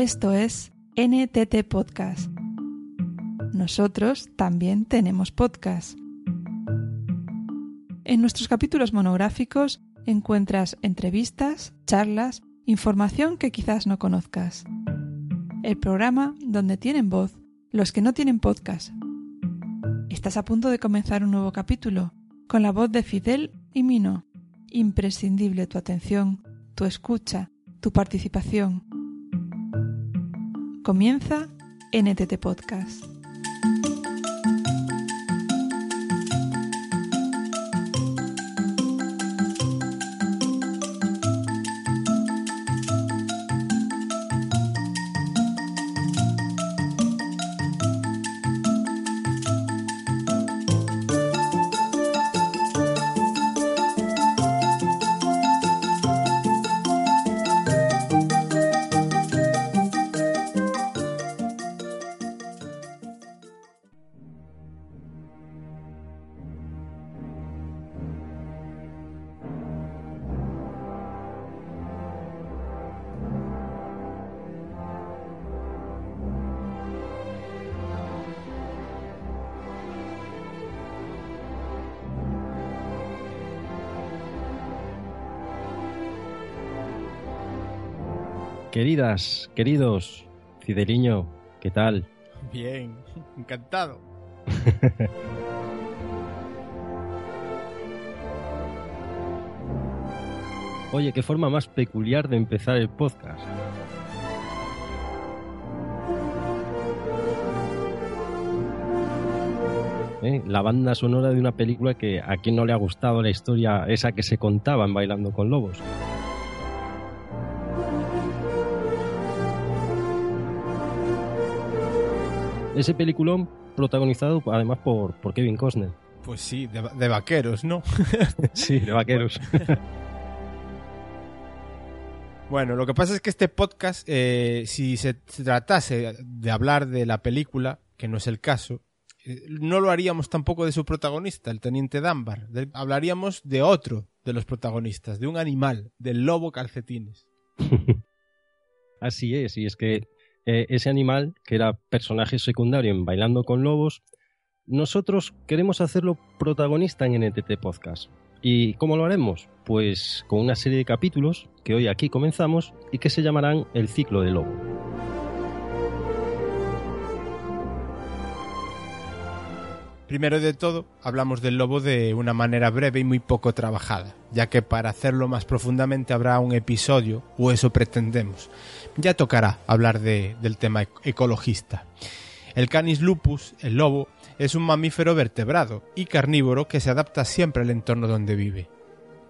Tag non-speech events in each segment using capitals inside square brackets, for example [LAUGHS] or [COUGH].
Esto es NTT Podcast. Nosotros también tenemos podcast. En nuestros capítulos monográficos encuentras entrevistas, charlas, información que quizás no conozcas. El programa donde tienen voz los que no tienen podcast. Estás a punto de comenzar un nuevo capítulo con la voz de Fidel y Mino. Imprescindible tu atención, tu escucha, tu participación. Comienza NTT Podcast. Queridas, queridos, Fideliño, ¿qué tal? Bien, [LAUGHS] encantado. [LAUGHS] Oye, qué forma más peculiar de empezar el podcast. ¿Eh? La banda sonora de una película que a quien no le ha gustado la historia esa que se contaban bailando con lobos. Ese peliculón protagonizado además por, por Kevin Costner. Pues sí, de, de vaqueros, ¿no? [LAUGHS] sí, de vaqueros. [LAUGHS] Bueno, lo que pasa es que este podcast, eh, si se tratase de hablar de la película, que no es el caso, eh, no lo haríamos tampoco de su protagonista, el teniente Dunbar. De- hablaríamos de otro de los protagonistas, de un animal, del lobo calcetines. [LAUGHS] Así es, y es que eh, ese animal, que era personaje secundario en Bailando con Lobos, nosotros queremos hacerlo protagonista en NTT Podcast. ¿Y cómo lo haremos? Pues con una serie de capítulos que hoy aquí comenzamos y que se llamarán El ciclo del lobo. Primero de todo, hablamos del lobo de una manera breve y muy poco trabajada, ya que para hacerlo más profundamente habrá un episodio, o eso pretendemos. Ya tocará hablar de- del tema ec- ecologista. El Canis lupus, el lobo, es un mamífero vertebrado y carnívoro que se adapta siempre al entorno donde vive.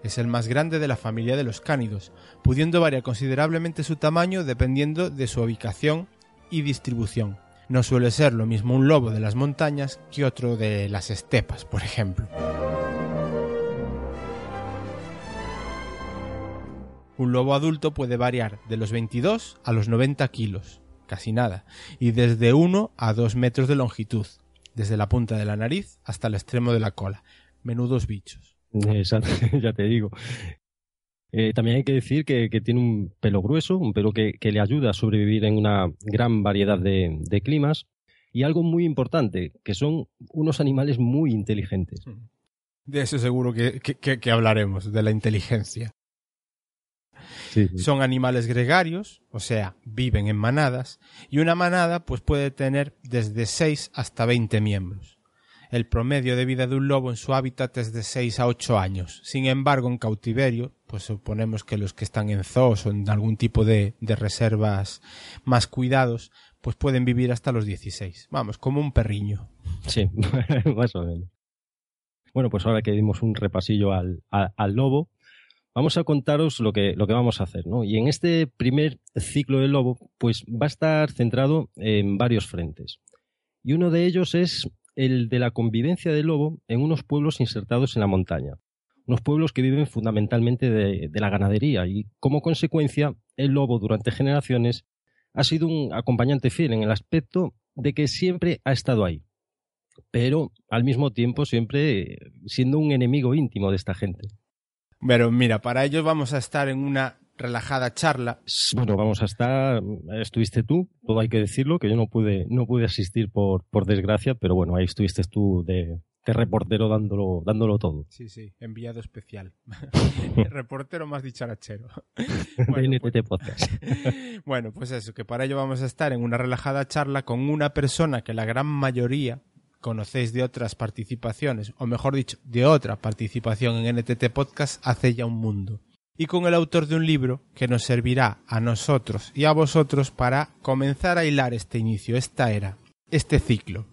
Es el más grande de la familia de los cánidos, pudiendo variar considerablemente su tamaño dependiendo de su ubicación y distribución. No suele ser lo mismo un lobo de las montañas que otro de las estepas, por ejemplo. Un lobo adulto puede variar de los 22 a los 90 kilos, casi nada, y desde 1 a 2 metros de longitud, desde la punta de la nariz hasta el extremo de la cola. Menudos bichos. Exacto, [LAUGHS] ya te digo. Eh, también hay que decir que, que tiene un pelo grueso, un pelo que, que le ayuda a sobrevivir en una gran variedad de, de climas. Y algo muy importante, que son unos animales muy inteligentes. De eso seguro que, hablaremos, de la inteligencia. Sí, sí. Son animales gregarios, o sea, viven en manadas, y una manada pues puede tener desde 6 hasta 20 miembros. El promedio de vida de un lobo en su hábitat es de 6 a 8 años. Sin embargo, en cautiverio, pues suponemos que los que están en zoos o en algún tipo de, de reservas más cuidados, pues pueden vivir hasta los 16. Vamos, como un perriño. Sí, [LAUGHS] más o menos. Bueno, pues ahora que dimos un repasillo al, a- al lobo, vamos a contaros lo que, lo que vamos a hacer, ¿no? Y en este primer ciclo del lobo, pues va a estar centrado en varios frentes. Y uno de ellos es el de la convivencia del lobo en unos pueblos insertados en la montaña. Unos pueblos que viven fundamentalmente de, la ganadería y, como consecuencia, el lobo durante generaciones ha sido un acompañante fiel en el aspecto de que siempre ha estado ahí pero al mismo tiempo siempre siendo un enemigo íntimo de esta gente. Pero mira, para ello vamos a estar en una relajada charla. Bueno, vamos a estar, estuviste tú, todo hay que decirlo, que yo no pude, no pude asistir por, por desgracia, pero bueno, ahí estuviste tú de, de reportero dándolo, dándolo todo. Sí, sí, enviado especial. [LAUGHS] reportero más dicharachero. bueno, pues, Podcast. [LAUGHS] bueno, pues eso, que para ello vamos a estar en una relajada charla con una persona que la gran mayoría conocéis de otras participaciones, o mejor dicho, de otra participación en NTT Podcast hace ya un mundo. Y con el autor de un libro que nos servirá a nosotros y a vosotros para comenzar a hilar este inicio, esta era, este ciclo.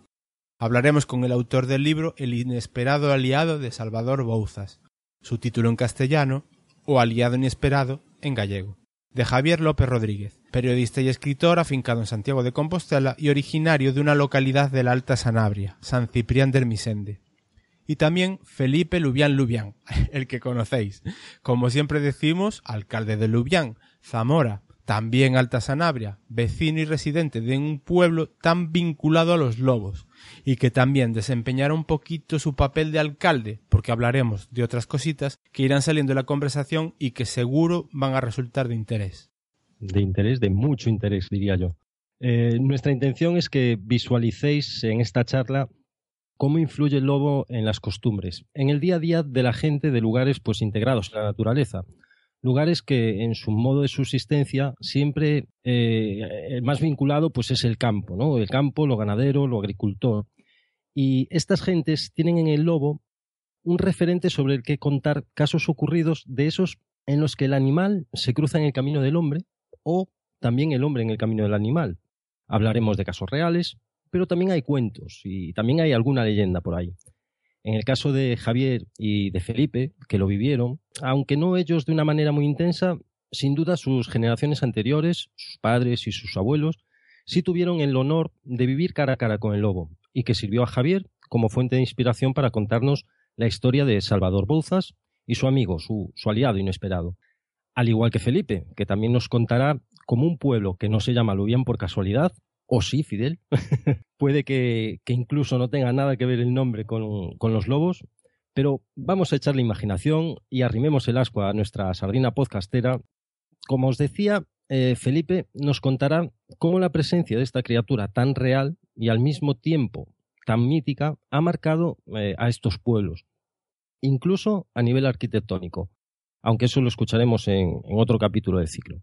Hablaremos con el autor del libro El inesperado aliado de Salvador Bouzas, su título en castellano, o Aliado inesperado en gallego, de Javier López Rodríguez, periodista y escritor afincado en Santiago de Compostela y originario de una localidad de la Alta Sanabria, San Ciprián del Misende. Y también Felipe Lubián Lubián, [LAUGHS] el que conocéis, como siempre decimos, alcalde de Lubián, Zamora, también Alta Sanabria, vecino y residente de un pueblo tan vinculado a los lobos, y que también desempeñará un poquito su papel de alcalde, porque hablaremos de otras cositas que irán saliendo de la conversación y que seguro van a resultar de interés. De interés, de mucho interés, diría yo. Eh, nuestra intención es que visualicéis en esta charla cómo influye el lobo en las costumbres, en el día a día de la gente de lugares pues integrados a la naturaleza lugares que en su modo de subsistencia siempre eh, más vinculado pues es el campo, ¿no? El campo, lo ganadero, lo agricultor. Y estas gentes tienen en el lobo un referente sobre el que contar casos ocurridos de esos en los que el animal se cruza en el camino del hombre o también el hombre en el camino del animal. Hablaremos de casos reales, pero también hay cuentos y también hay alguna leyenda por ahí. En el caso de Javier y de Felipe, que lo vivieron, aunque no ellos de una manera muy intensa, sin duda sus generaciones anteriores, sus padres y sus abuelos, sí tuvieron el honor de vivir cara a cara con el lobo, y que sirvió a Javier como fuente de inspiración para contarnos la historia de Salvador Bouzas y su amigo, su, su aliado inesperado. Al igual que Felipe, que también nos contará cómo un pueblo que no se llama Lubián por casualidad, o sí, Fidel, [LAUGHS] puede que, incluso no tenga nada que ver el nombre con, los lobos, pero vamos a echar la imaginación y arrimemos el asco a nuestra sardina podcastera. Como os decía, eh, Felipe nos contará cómo la presencia de esta criatura tan real y al mismo tiempo tan mítica ha marcado eh, a estos pueblos, incluso a nivel arquitectónico, aunque eso lo escucharemos en otro capítulo del ciclo.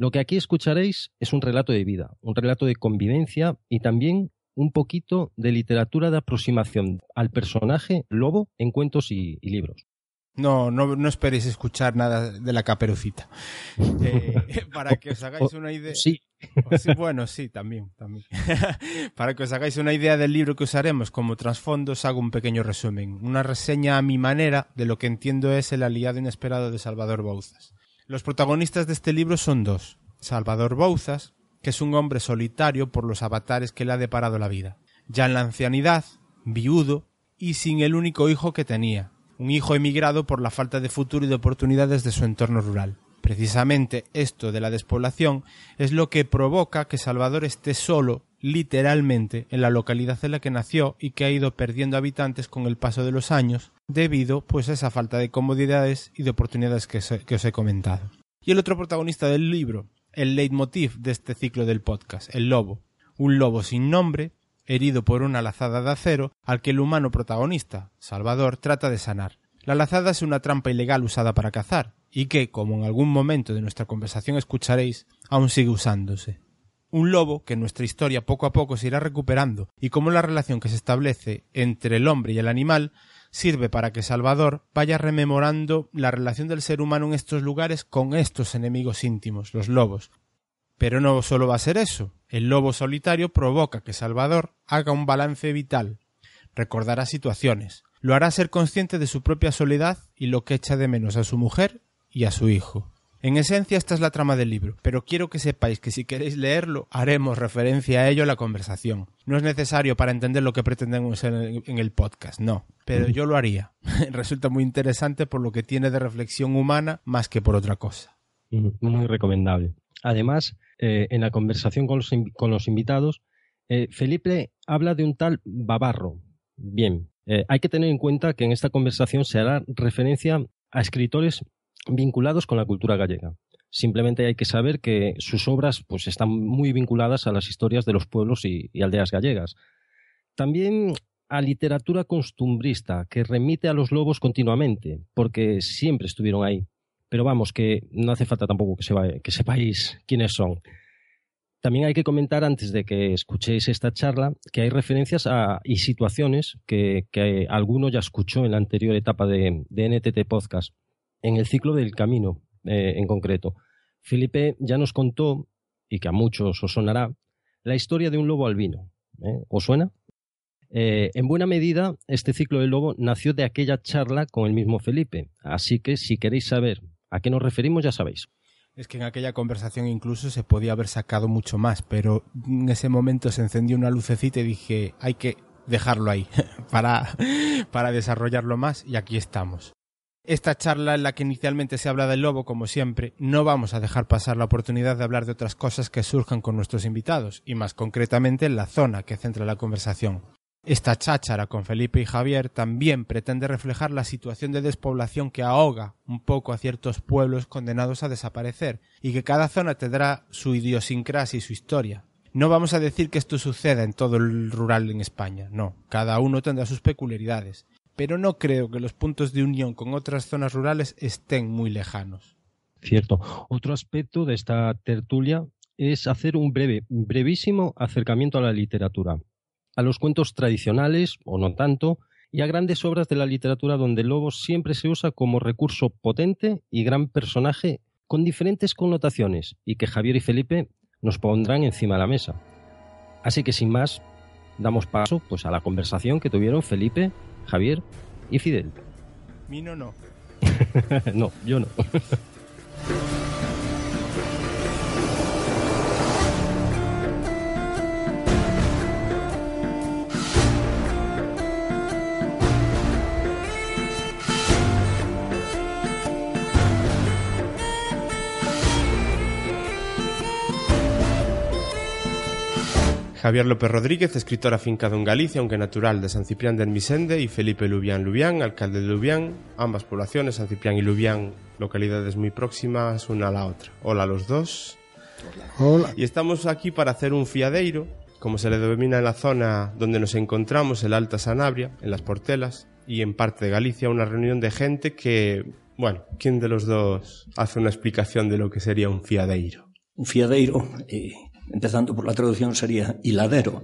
Lo que aquí escucharéis es un relato de vida, un relato de convivencia y también un poquito de literatura de aproximación al personaje lobo en cuentos y, libros. No, no, no, esperéis escuchar nada de la caperucita. [LAUGHS] Eh, [LAUGHS] para que os hagáis una idea. Sí. Bueno, sí, también. también. [LAUGHS] para que os hagáis una idea del libro que usaremos como trasfondo, os hago un pequeño resumen. Una reseña a mi manera de lo que entiendo es el aliado inesperado de Salvador Bouzas. Los protagonistas de este libro son dos. Salvador Bouzas, que es un hombre solitario por los avatares que le ha deparado la vida. Ya en la ancianidad, viudo y sin el único hijo que tenía, un hijo emigrado por la falta de futuro y de oportunidades de su entorno rural. Precisamente esto de la despoblación es lo que provoca que Salvador esté solo, literalmente, en la localidad en la que nació y que ha ido perdiendo habitantes con el paso de los años, debido pues a esa falta de comodidades y de oportunidades que, que os he comentado. Y el otro protagonista del libro, el leitmotiv de este ciclo del podcast, el lobo, un lobo sin nombre, herido por una lazada de acero, al que el humano protagonista, Salvador, trata de sanar. La lazada es una trampa ilegal usada para cazar, y que, como en algún momento de nuestra conversación escucharéis, aún sigue usándose. Un lobo que en nuestra historia poco a poco se irá recuperando, y como la relación que se establece entre el hombre y el animal sirve para que Salvador vaya rememorando la relación del ser humano en estos lugares con estos enemigos íntimos, los lobos. Pero no solo va a ser eso. El lobo solitario provoca que Salvador haga un balance vital, recordará situaciones, lo hará ser consciente de su propia soledad y lo que echa de menos a su mujer y a su hijo. En esencia esta es la trama del libro, pero quiero que sepáis que si queréis leerlo haremos referencia a ello en la conversación. No es necesario para entender lo que pretendemos en el, podcast, no, pero yo lo haría. [LAUGHS] Resulta muy interesante por lo que tiene de reflexión humana más que por otra cosa. Muy recomendable. Además, eh, en la conversación con los, invitados, eh, Felipe habla de un tal Babarro. Bien, eh, hay que tener en cuenta que en esta conversación se hará referencia a escritores vinculados con la cultura gallega. Simplemente hay que saber que sus obras pues, están muy vinculadas a las historias de los pueblos y, aldeas gallegas. También a literatura costumbrista, que remite a los lobos continuamente, porque siempre estuvieron ahí. Pero vamos, que no hace falta tampoco que, que sepáis quiénes son. También hay que comentar, antes de que escuchéis esta charla, que hay referencias a, y situaciones que, alguno ya escuchó en la anterior etapa de, NTT Podcast, en el ciclo del camino eh, en concreto. Felipe ya nos contó, y que a muchos os sonará, la historia de un lobo albino. ¿eh? ¿Os suena? Eh, en buena medida, este ciclo del lobo nació de aquella charla con el mismo Felipe, así que si queréis saber a qué nos referimos ya sabéis. Es que en aquella conversación incluso se podía haber sacado mucho más, pero en ese momento se encendió una lucecita y dije, hay que dejarlo ahí [LAUGHS] para, para desarrollarlo más y aquí estamos. Esta charla en la que inicialmente se habla del lobo, como siempre, no vamos a dejar pasar la oportunidad de hablar de otras cosas que surjan con nuestros invitados, y más concretamente en la zona que centra la conversación. Esta cháchara con Felipe y Javier también pretende reflejar la situación de despoblación que ahoga un poco a ciertos pueblos condenados a desaparecer y que cada zona tendrá su idiosincrasia y su historia. No vamos a decir que esto suceda en todo el rural en España, no, cada uno tendrá sus peculiaridades, pero no creo que los puntos de unión con otras zonas rurales estén muy lejanos. Cierto. Otro aspecto de esta tertulia es hacer un breve, brevísimo acercamiento a la literatura a los cuentos tradicionales, o no tanto, y a grandes obras de la literatura donde el lobo siempre se usa como recurso potente y gran personaje con diferentes connotaciones y que Javier y Felipe nos pondrán encima de la mesa. Así que sin más, damos paso pues a la conversación que tuvieron Felipe, Javier y Fidel. Mino no. [LAUGHS] no, yo no. [LAUGHS] Javier López Rodríguez, escritor afincado en Galicia, aunque natural de San Ciprián de Enmisende, y Felipe Lubián Lubián, alcalde de Lubián, ambas poblaciones, San Ciprián y Lubián, localidades muy próximas una a la otra. Hola a los dos. Hola. Y estamos aquí para hacer un fiadeiro, como se le denomina en la zona donde nos encontramos, el Alta Sanabria, en las Portelas, y en parte de Galicia, una reunión de gente que, bueno, ¿quién de los dos hace una explicación de lo que sería un fiadeiro? Un fiadeiro, eh, empezando por la traducción, sería hiladero.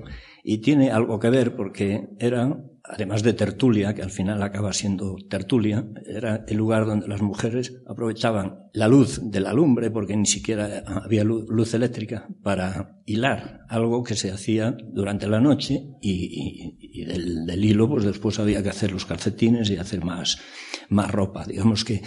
Y tiene algo que ver porque era, además de tertulia, que al final acaba siendo tertulia, era el lugar donde las mujeres aprovechaban la luz de la lumbre, porque ni siquiera había luz, eléctrica, para hilar algo que se hacía durante la noche y, del, hilo, pues después había que hacer los calcetines y hacer más, más ropa. Digamos que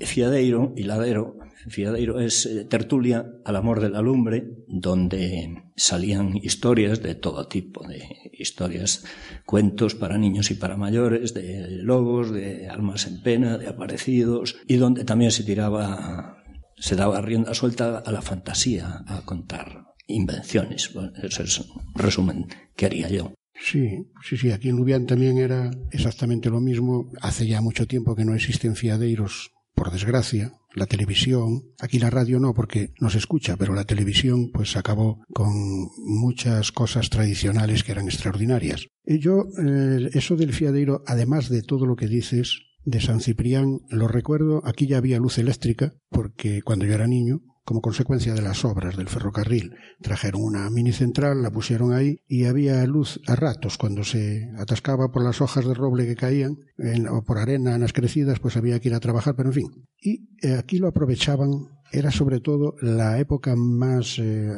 fiadeiro, hiladero, Fiadeiro es eh, tertulia al amor de la lumbre, donde salían historias de todo tipo, de historias, cuentos para niños y para mayores, de lobos, de almas en pena, de aparecidos, y donde también se tiraba, se daba rienda suelta a la fantasía, a contar invenciones. Bueno, ese es un resumen que haría yo. Sí, sí, sí, aquí en Lubián también era exactamente lo mismo. Hace ya mucho tiempo que no existen fiadeiros por desgracia, la televisión, aquí la radio no porque no se escucha, pero la televisión pues acabó con muchas cosas tradicionales que eran extraordinarias. Y yo, eh, eso del fiadeiro, además de todo lo que dices de San Ciprián, lo recuerdo, aquí ya había luz eléctrica, porque cuando yo era niño, como consecuencia de las obras del ferrocarril. Trajeron una mini central, la pusieron ahí y había luz a ratos cuando se atascaba por las hojas de roble que caían o por arena en las crecidas, pues había que ir a trabajar, pero en fin. Y eh, aquí lo aprovechaban era sobre todo la época más eh,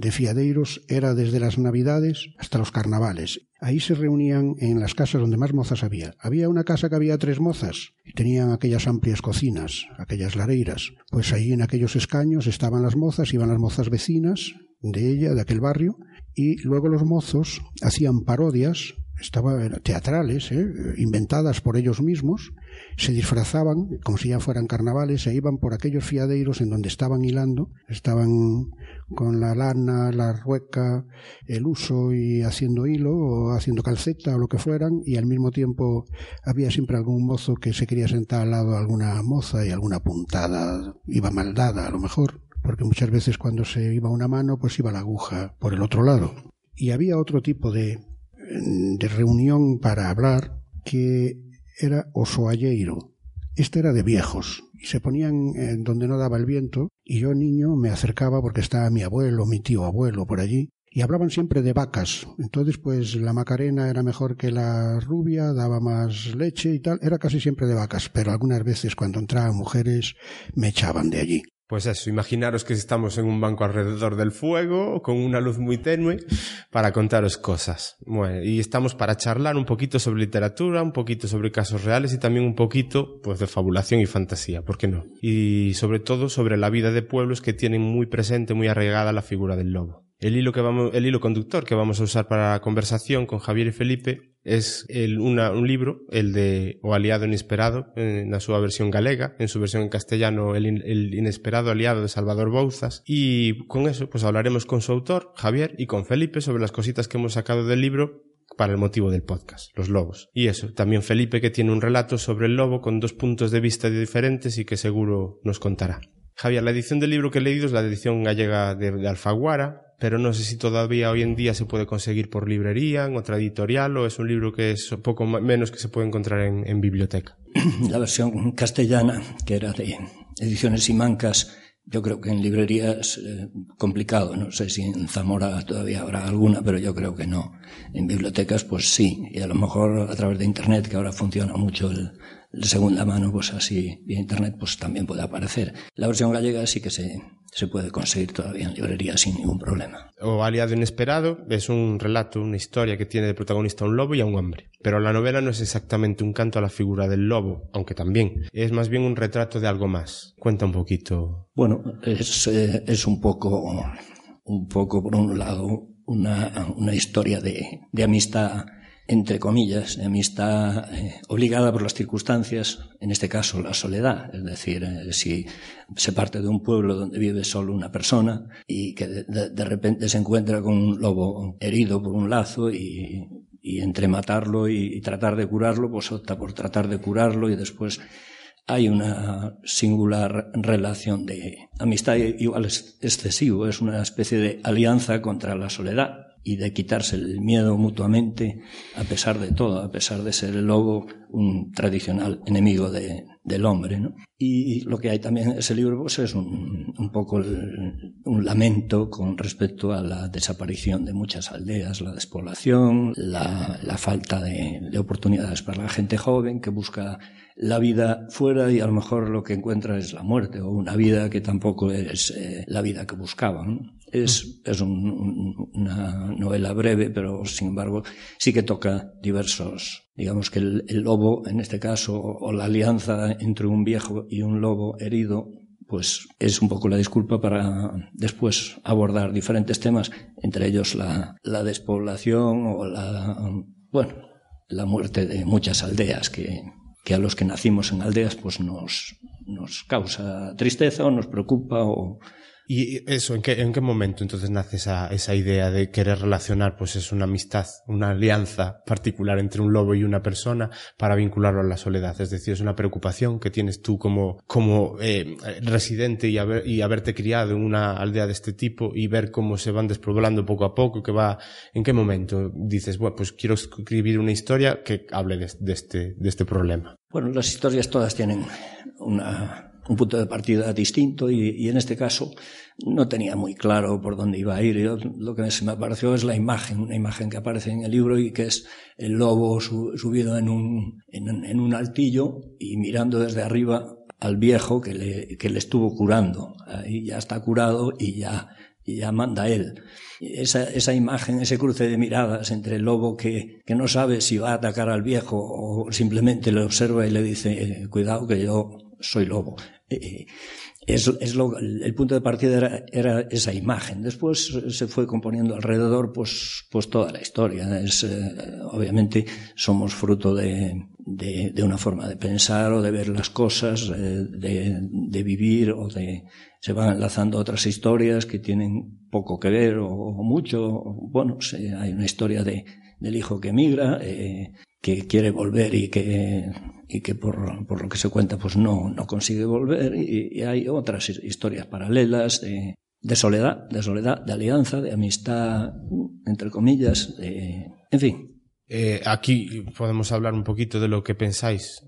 de fiadeiros, era desde las navidades hasta los carnavales. Ahí se reunían en las casas donde más mozas había. Había una casa que había tres mozas y tenían aquellas amplias cocinas, aquellas lareiras. Pues ahí en aquellos escaños estaban las mozas, iban las mozas vecinas de ella, de aquel barrio, y luego los mozos hacían parodias estaban teatrales, ¿eh? inventadas por ellos mismos, se disfrazaban como si ya fueran carnavales e iban por aquellos fiadeiros en donde estaban hilando, estaban con la lana, la rueca, el uso y haciendo hilo o haciendo calceta o lo que fueran y al mismo tiempo había siempre algún mozo que se quería sentar al lado de alguna moza y alguna puntada iba mal dada a lo mejor porque muchas veces cuando se iba una mano pues iba la aguja por el otro lado y había otro tipo de, de reunión para hablar que era osoalleiro este era de viejos y se ponían en donde no daba el viento y yo niño me acercaba porque estaba mi abuelo, mi tío abuelo por allí y hablaban siempre de vacas. Entonces, pues la Macarena era mejor que la rubia, daba más leche y tal. Era casi siempre de vacas, pero algunas veces cuando entraban mujeres me echaban de allí. Pues eso, imaginaros que estamos en un banco alrededor del fuego, con una luz muy tenue, para contaros cosas. Bueno, y estamos para charlar un poquito sobre literatura, un poquito sobre casos reales y también un poquito, pues, de fabulación y fantasía, ¿por qué no? Y sobre todo sobre la vida de pueblos que tienen muy presente, muy arraigada la figura del lobo. El hilo, que vamos, el hilo conductor que vamos a usar para la conversación con Javier y Felipe es un libro, el de O Aliado Inesperado, en la su versión galega, en su versión en castellano, el, Inesperado Aliado de Salvador Bouzas. Y con eso, pues hablaremos con su autor, Javier, y con Felipe sobre las cositas que hemos sacado del libro para el motivo del podcast, los lobos. Y eso, también Felipe que tiene un relato sobre el lobo con dos puntos de vista diferentes y que seguro nos contará. Javier, la edición del libro que he leído es la edición gallega de Alfaguara, pero no sé si todavía hoy en día se puede conseguir por librería, en otra editorial, o es un libro que es poco menos que se puede encontrar en, biblioteca. [CLEARS THROAT] La versión castellana, que era de Ediciones y Mancas, yo creo que en librerías eh, complicado, no sé si en Zamora todavía habrá alguna, pero yo creo que no. En bibliotecas pues sí, y a lo mejor a través de internet, que ahora funciona mucho el, de segunda mano, pues así vía internet, pues también puede aparecer. La versión gallega sí que se, se puede conseguir todavía en librería sin ningún problema. O Aliado Inesperado es un relato, una historia que tiene de protagonista a un lobo y a un hombre. Pero la novela no es exactamente un canto a la figura del lobo, aunque también. Es más bien un retrato de algo más. Cuenta un poquito. Bueno, es, eh, es un poco, un poco por un lado, una, una historia de, de amistad entre comillas, amistad eh, obligada por las circunstancias, en este caso la soledad. Es decir, eh, si se parte de un pueblo donde vive solo una persona y que de, repente se encuentra con un lobo herido por un lazo y, y entre matarlo y, y, tratar de curarlo, pues opta por tratar de curarlo y después hay una singular relación de amistad igual es excesivo, es una especie de alianza contra la soledad y de quitarse el miedo mutuamente a pesar de todo, a pesar de ser el lobo un tradicional enemigo de, del hombre. ¿no? Y lo que hay también en ese libro pues, es un, un poco un lamento con respecto a la desaparición de muchas aldeas, la despoblación, la, la falta de, de oportunidades para la gente joven que busca la vida fuera y a lo mejor lo que encuentra es la muerte o una vida que tampoco es eh, la vida que buscaban. Es, es un, un, una novela breve, pero sin embargo sí que toca diversos, digamos que el, lobo, en este caso, o, o la alianza entre un viejo y un lobo herido, pues es un poco la disculpa para después abordar diferentes temas, entre ellos la, la despoblación o la, bueno, la muerte de muchas aldeas que, que a los que nacimos en aldeas pues nos, nos causa tristeza o nos preocupa o, ¿Y eso, en qué, en qué momento entonces nace esa, esa idea de querer relacionar, pues es una amistad, una alianza particular entre un lobo y una persona para vincularlo a la soledad? Es decir, es una preocupación que tienes tú como, como eh, residente y, haber, y haberte criado en una aldea de este tipo y ver cómo se van despoblando poco a poco, que va, ¿en qué momento dices, bueno, pues quiero escribir una historia que hable de, de este, de este problema? Bueno, las historias todas tienen una, un punto de partida distinto y, y, en este caso no tenía muy claro por dónde iba a ir. Yo, lo que se me apareció es la imagen, una imagen que aparece en el libro y que es el lobo su, subido en un, en, en, un altillo y mirando desde arriba al viejo que le, que le estuvo curando. Ahí ya está curado y ya, y ya manda él. Esa, esa imagen, ese cruce de miradas entre el lobo que, que no sabe si va a atacar al viejo o simplemente le observa y le dice, cuidado que yo soy lobo. Eh, es, es el punto de partida era, esa imagen. Después se fue componiendo alrededor pues, pues toda la historia. Eh, obviamente somos fruto de, una forma de pensar o de ver las cosas, eh, de, vivir o de... Se van enlazando otras historias que tienen poco que ver o, mucho. Bueno, hay una historia de, del hijo que emigra, eh, que quiere volver y que y que por, por, lo que se cuenta pues no, no consigue volver y, y hay otras historias paralelas de, de, soledad, de soledad, de alianza, de amistad, entre comillas, de, en fin. Eh, aquí podemos hablar un poquito de lo que pensáis,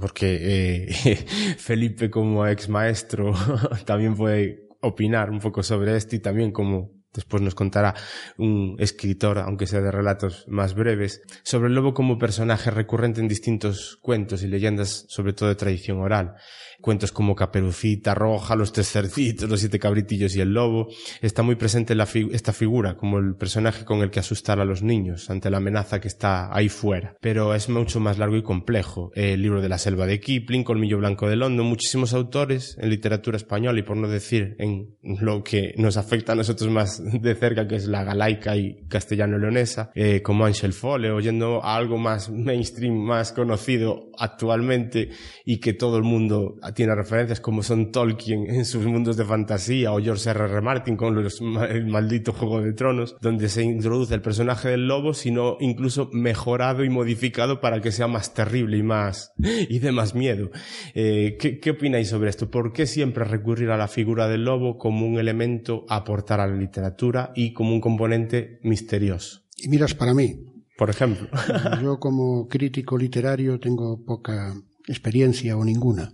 porque eh, [LAUGHS] Felipe como ex maestro [LAUGHS] también puede opinar un poco sobre esto y también como después nos contará un escritor, aunque sea de relatos más breves, sobre el lobo como personaje recurrente en distintos cuentos y leyendas, sobre todo de tradición oral cuentos como Caperucita Roja, Los Tres Cerditos, Los Siete Cabritillos y el Lobo, está muy presente la esta figura como el personaje con el que asustar a los niños ante la amenaza que está ahí fuera. Pero es mucho más largo y complejo. El libro de la selva de Kipling, Colmillo Blanco de London, muchísimos autores en literatura española y por no decir en lo que nos afecta a nosotros más de cerca, que es la galaica y castellano-leonesa, eh, como Angel Fole, oyendo algo más mainstream, más conocido actualmente y que todo el mundo tiene referencias como son Tolkien en sus mundos de fantasía o George R. R. Martin con el maldito Juego de Tronos, donde se introduce el personaje del lobo, sino incluso mejorado y modificado para que sea más terrible y más y de más miedo. Eh, ¿qué, ¿Qué opináis sobre esto? ¿Por qué siempre recurrir a la figura del lobo como un elemento a aportar a la literatura y como un componente misterioso? Y miras para mí. Por ejemplo. [LAUGHS] Yo como crítico literario tengo poca experiencia o ninguna.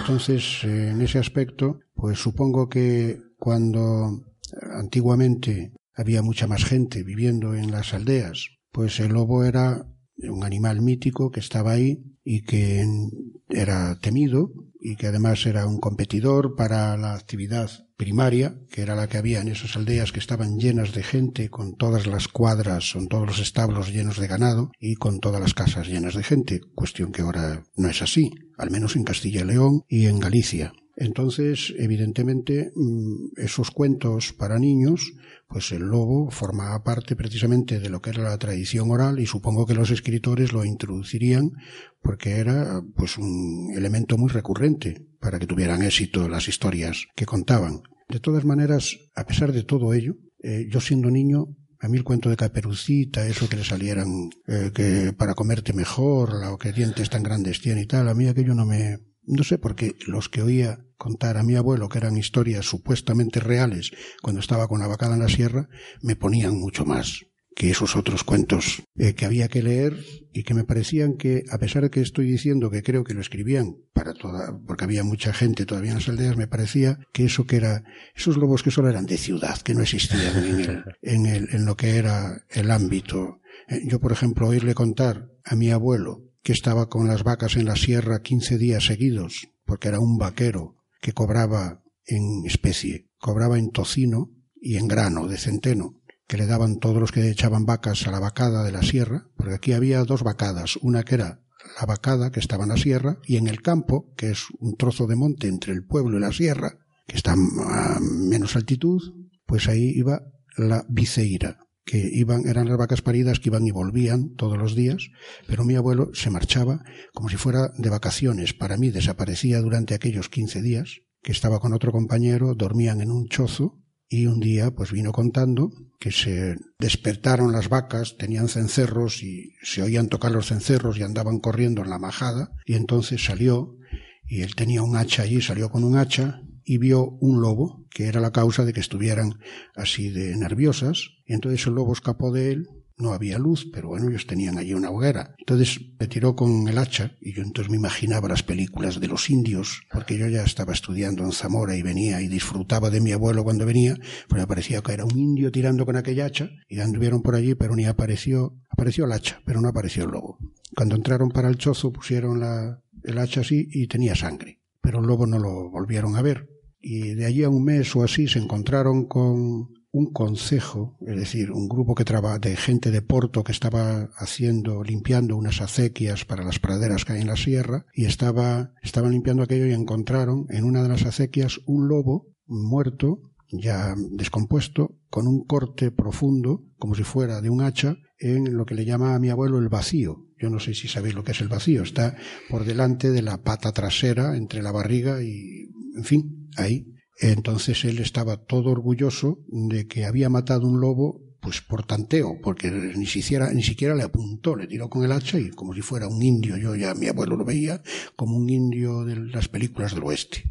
Entonces, en ese aspecto, pues supongo que cuando antiguamente había mucha más gente viviendo en las aldeas, pues el lobo era un animal mítico que estaba ahí y que era temido y que además era un competidor para la actividad primaria, que era la que había en esas aldeas que estaban llenas de gente, con todas las cuadras, con todos los establos llenos de ganado y con todas las casas llenas de gente, cuestión que ahora no es así, al menos en Castilla y León y en Galicia. Entonces, evidentemente, mm, esos cuentos para niños, pues el lobo formaba parte precisamente de lo que era la tradición oral y supongo que los escritores lo introducirían porque era pues un elemento muy recurrente para que tuvieran éxito las historias que contaban. De todas maneras, a pesar de todo ello, eh, yo siendo niño a mí el cuento de Caperucita, eso que le salieran, eh, que para comerte mejor, o que dientes tan grandes tiene y tal, a mí aquello no me, no sé por qué los que oía contar a mi abuelo que eran historias supuestamente reales cuando estaba con la vacada en la sierra, me ponían mucho más que esos otros cuentos eh, que había que leer y que me parecían que, a pesar de que estoy diciendo que creo que lo escribían para toda, porque había mucha gente todavía en las aldeas, me parecía que eso que era, esos lobos que solo eran de ciudad, que no existían en el, [LAUGHS] en el, en lo que era el ámbito. Eh, yo, por ejemplo, oírle contar a mi abuelo que estaba con las vacas en la sierra quince días seguidos, porque era un vaquero que cobraba en especie, cobraba en tocino y en grano de centeno, que le daban todos los que echaban vacas a la vacada de la sierra, porque aquí había dos vacadas, una que era la vacada que estaba en la sierra y en el campo, que es un trozo de monte entre el pueblo y la sierra, que está a menos altitud, pues ahí iba la viceira, que iban, eran las vacas paridas que iban y volvían todos los días, pero mi abuelo se marchaba como si fuera de vacaciones. Para mí desaparecía durante aquellos quince días, que estaba con otro compañero, dormían en un chozo, y un día pues vino contando que se despertaron las vacas, tenían cencerros y se oían tocar los cencerros y andaban corriendo en la majada, y entonces salió, y él tenía un hacha allí, salió con un hacha, y vio un lobo, que era la causa de que estuvieran así de nerviosas, y entonces el lobo escapó de él, no había luz, pero bueno, ellos tenían allí una hoguera. Entonces me tiró con el hacha y yo entonces me imaginaba las películas de los indios, porque yo ya estaba estudiando en Zamora y venía y disfrutaba de mi abuelo cuando venía, pues me parecía que era un indio tirando con aquella hacha y anduvieron por allí, pero ni apareció, apareció el hacha, pero no apareció el lobo. Cuando entraron para el chozo pusieron la, el hacha así y tenía sangre, pero el lobo no lo volvieron a ver y de allí a un mes o así se encontraron con un concejo, es decir, un grupo que traba, de gente de Porto que estaba haciendo, limpiando unas acequias para las praderas que hay en la sierra, y estaba, estaban limpiando aquello y encontraron en una de las acequias un lobo muerto, ya descompuesto, con un corte profundo, como si fuera de un hacha, en lo que le llama a mi abuelo el vacío. Yo no sé si sabéis lo que es el vacío. Está por delante de la pata trasera, entre la barriga y, en fin, ahí. Entonces él estaba todo orgulloso de que había matado un lobo pues por tanteo, porque ni siquiera, ni siquiera le apuntó, le tiró con el hacha y como si fuera un indio, yo ya mi abuelo lo veía como un indio de las películas del oeste.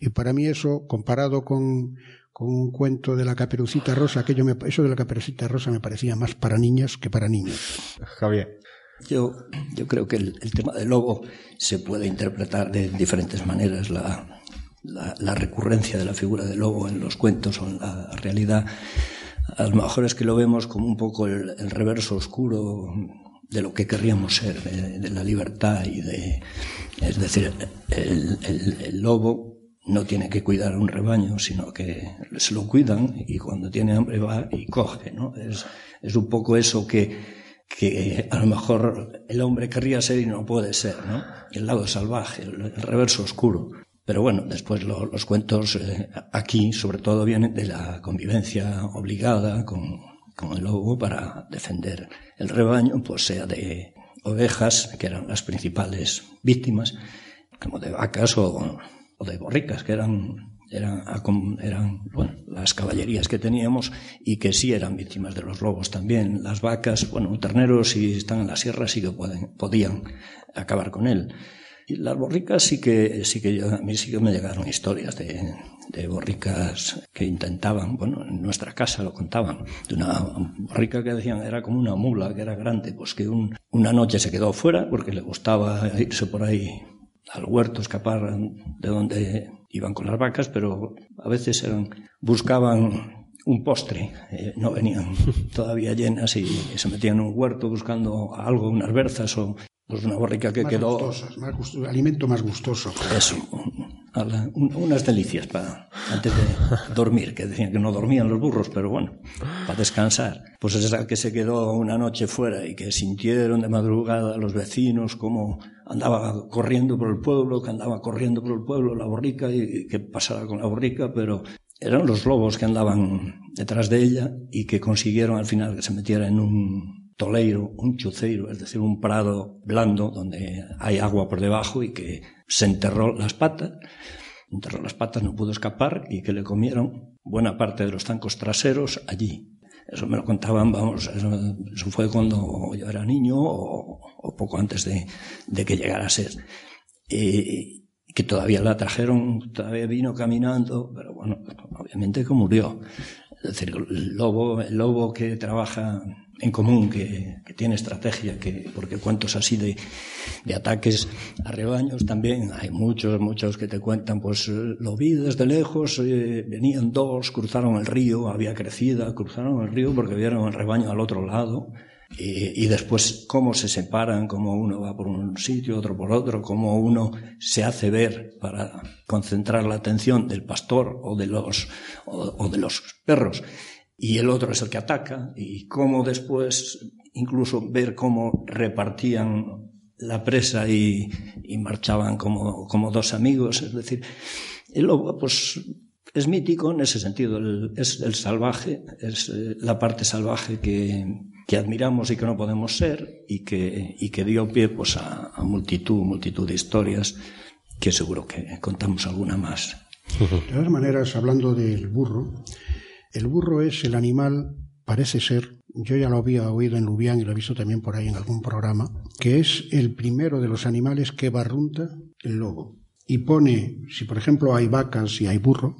Y para mí eso, comparado con, con un cuento de la caperucita rosa, aquello me, eso de la caperucita rosa me parecía más para niñas que para niños. Javier. Yo, yo creo que el, el tema del lobo se puede interpretar de diferentes maneras. La, la, recurrencia de la figura del lobo en los cuentos o en la realidad, a lo mejor es que lo vemos como un poco el, reverso oscuro de lo que querríamos ser, de, la libertad y de... Es decir, el, lobo no tiene que cuidar a un rebaño, sino que se lo cuidan y cuando tiene hambre va y coge, ¿no? Es, es un poco eso que, que a lo mejor el hombre querría ser y no puede ser, ¿no? El lado salvaje, el reverso oscuro. Pero bueno, después los cuentos eh, aquí, sobre todo, vienen de la convivencia obligada con, el lobo para defender el rebaño, pues sea de ovejas, que eran las principales víctimas, como de vacas o, de borricas, que eran, eran, las caballerías que teníamos y que sí eran víctimas de los lobos también. Las vacas, bueno, terneros, si están en la sierra, sí que podían acabar con él. Y las borricas sí que, sí que a mí sí que me llegaron historias de, de borricas que intentaban, bueno, en nuestra casa lo contaban, de una borrica que decían era como una mula, que era grande, pues que un, una noche se quedó fuera porque le gustaba irse por ahí al huerto, escapar de donde iban con las vacas, pero a veces eran, buscaban un postre, eh, no venían [LAUGHS] todavía llenas y, se metían en un huerto buscando algo, unas berzas o pues una borrica que quedó. Gustosas, más alimento más gustoso. Eso, unas delicias para antes de dormir, que decían que no dormían los burros, pero bueno, para descansar. Pues esa que se quedó una noche fuera y que sintieron de madrugada los vecinos como andaba corriendo por el pueblo, que andaba corriendo por el pueblo la borrica y que pasaba con la borrica, pero eran los lobos que andaban detrás de ella y que consiguieron al final que se metiera en un toleiro, un chuceiro, es decir, un prado blando donde hay agua por debajo y que se enterró las patas, enterró las patas, no pudo escapar y que le comieron buena parte de los zancos traseros allí. Eso me lo contaban, vamos, eso, fue cuando yo era niño o, poco antes de, que llegara a ser. Y, que todavía la trajeron, todavía vino caminando, pero bueno, obviamente que murió. Es decir, el lobo, el lobo que trabaja en común, que, que, tiene estrategia, que, porque cuentos así de, de, ataques a rebaños también hay muchos, muchos que te cuentan, pues lo vi desde lejos, eh, venían dos, cruzaron el río, había crecida, cruzaron el río porque vieron el rebaño al otro lado. Y, y, después cómo se separan, cómo uno va por un sitio, otro por otro, cómo uno se hace ver para concentrar la atención del pastor o de los, o, o de los perros. Y el otro es el que ataca, y cómo después incluso ver cómo repartían la presa y, y marchaban como, como, dos amigos, es decir, el lobo pues es mítico en ese sentido, el, es el salvaje, es eh, la parte salvaje que, que, admiramos y que no podemos ser y que, y que dio pie pues a, a multitud, multitud de historias que seguro que contamos alguna más. De todas maneras, hablando del burro, el burro es el animal, parece ser, yo ya lo había oído en Lubián y lo he visto también por ahí en algún programa, que es el primero de los animales que barrunta el lobo. Y pone, si por ejemplo hay vacas y hay burro,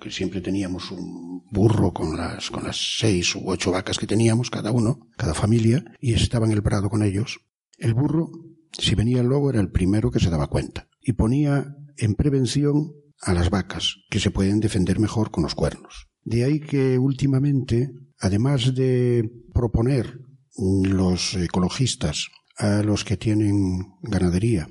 que siempre teníamos un burro con las, con las seis u ocho vacas que teníamos, cada uno, cada familia, y estaba en el prado con ellos. El burro, si venía el lobo, era el primero que se daba cuenta. Y ponía en prevención a las vacas, que se pueden defender mejor con los cuernos. De ahí que últimamente, además de proponer los ecologistas a los que tienen ganadería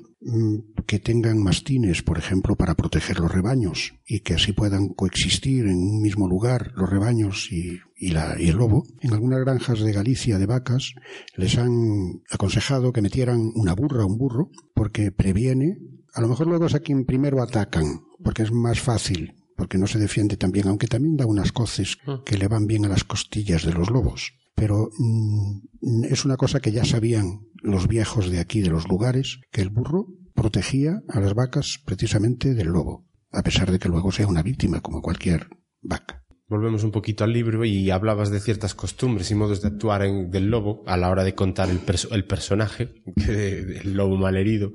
que tengan mastines, por ejemplo, para proteger los rebaños y que así puedan coexistir en un mismo lugar los rebaños y, la, y el lobo. En algunas granjas de Galicia de vacas les han aconsejado que metieran una burra o un burro porque previene. A lo mejor luego es a quien primero atacan, porque es más fácil porque no se defiende tan bien, aunque también da unas coces mm. que le van bien a las costillas de los lobos. Pero mm, es una cosa que ya sabían los viejos de aquí, de los lugares, que el burro protegía a las vacas precisamente del lobo, a pesar de que luego sea una víctima como cualquier vaca volvemos un poquito al libro y hablabas de ciertas costumbres y modos de actuar en, del lobo a la hora de contar el, personaje, [LAUGHS] el lobo malherido,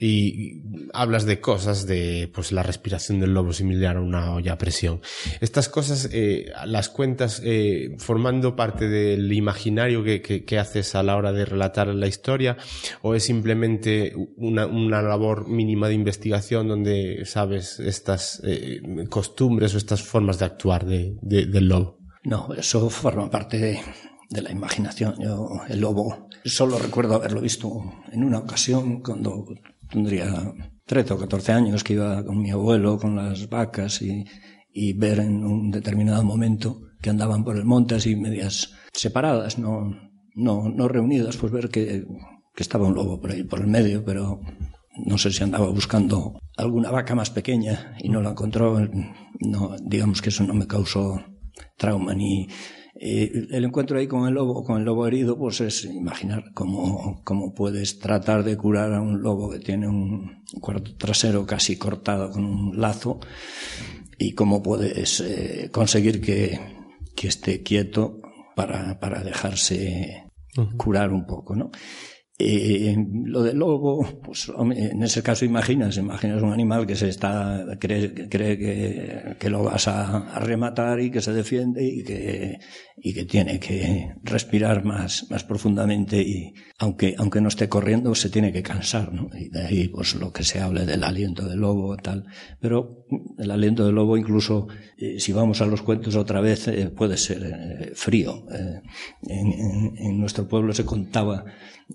y hablas de cosas de pues la respiración del lobo similar a una olla a presión. Estas cosas eh, las cuentas eh, formando parte del imaginario que, haces a la hora de relatar la historia o es simplemente una, una labor mínima de investigación donde sabes estas eh, costumbres o estas formas de actuar de, del lobo. No, eso forma parte de, la imaginación. Yo, el lobo, solo recuerdo haberlo visto en una ocasión cuando tendría 13 o 14 años, que iba con mi abuelo, con las vacas y, y ver en un determinado momento que andaban por el monte así medias separadas, no, no, no reunidas, pues ver que, que estaba un lobo por ahí por el medio, pero no sé si andaba buscando alguna vaca más pequeña y no la encontró. No, digamos que eso no me causó trauma ni eh, el encuentro ahí con el lobo, con el lobo herido, pues es imaginar cómo, cómo puedes tratar de curar a un lobo que tiene un cuarto trasero casi cortado con un lazo y cómo puedes eh, conseguir que, que esté quieto para, para dejarse curar un poco, ¿no? Eh, lo del lobo, pues en ese caso imaginas, imaginas un animal que se está, cree, cree que, que, lo vas a, rematar y que se defiende y que, y que tiene que respirar más, más profundamente y aunque, aunque no esté corriendo se tiene que cansar, ¿no? Y de ahí pues lo que se hable del aliento del lobo tal. Pero el aliento del lobo incluso, eh, si vamos a los cuentos otra vez, eh, puede ser frío. En, en, en nuestro pueblo se contaba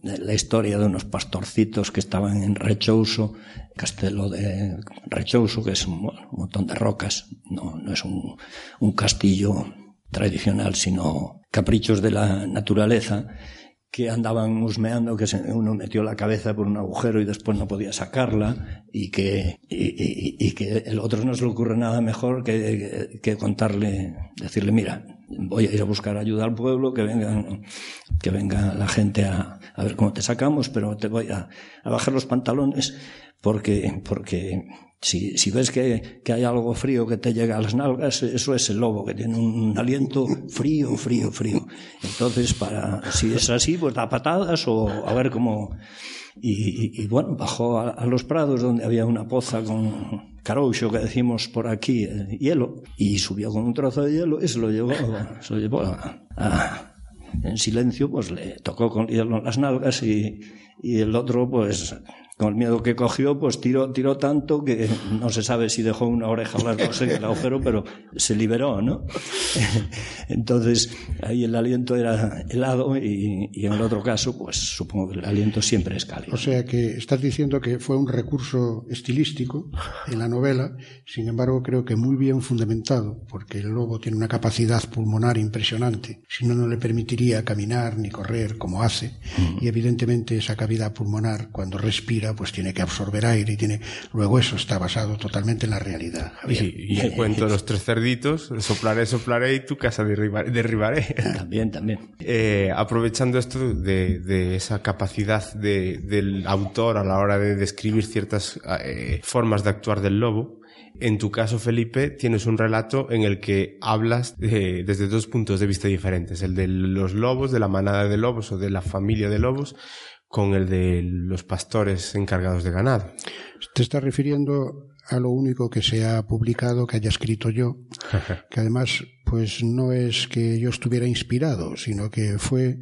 la historia de unos pastorcitos que estaban en Rechouso, castelo de Rechouso, que es un, montón de rocas, no, no es un, un castillo tradicional, sino caprichos de la naturaleza que andaban husmeando, que uno metió la cabeza por un agujero y después no podía sacarla, y que, y, y, que el otro no se le ocurre nada mejor que, que contarle, decirle, mira, voy a ir a buscar ayuda al pueblo, que vengan, que venga la gente a, a ver cómo te sacamos, pero te voy a, a bajar los pantalones porque, porque si, si ves que, que, hay algo frío que te llega a las nalgas, eso es el lobo, que tiene un aliento frío, frío, frío. Entonces, para, si es así, pues da patadas o a ver cómo... Y, y, bueno, bajó a, a, los prados donde había una poza con caroucho, que decimos por aquí, eh, hielo, y subió con un trozo de hielo y se lo llevó, se lo llevó a, a, en silencio, pues le tocó con hielo en las nalgas y, y el otro, pues con el miedo que cogió, pues tiró, tiró tanto que no se sabe si dejó una oreja o las dos en el agujero, pero se liberó, ¿no? [LAUGHS] Entonces, ahí el aliento era helado y, y, en el otro caso, pues supongo que el aliento siempre es cálido. O sea que estás diciendo que fue un recurso estilístico en la novela, sin embargo creo que muy bien fundamentado, porque el lobo tiene una capacidad pulmonar impresionante, si no, no le permitiría caminar ni correr como hace, mm. y evidentemente esa cavidad pulmonar, cuando respira, pues tiene que absorber aire y tiene. Luego eso está basado totalmente en la realidad. Y, y, el cuento de los tres cerditos, soplaré, soplaré y tu casa derribaré. derribaré. [LAUGHS] También, también. Eh, aprovechando esto de, de esa capacidad de, del autor a la hora de describir ciertas eh, formas de actuar del lobo, en tu caso, Felipe, tienes un relato en el que hablas de, desde dos puntos de vista diferentes, el de los lobos, de la manada de lobos o de la familia de lobos, con el de los pastores encargados de ganado. Te estás refiriendo a lo único que se ha publicado, que haya escrito yo, [LAUGHS] que además pues no es que yo estuviera inspirado, sino que fue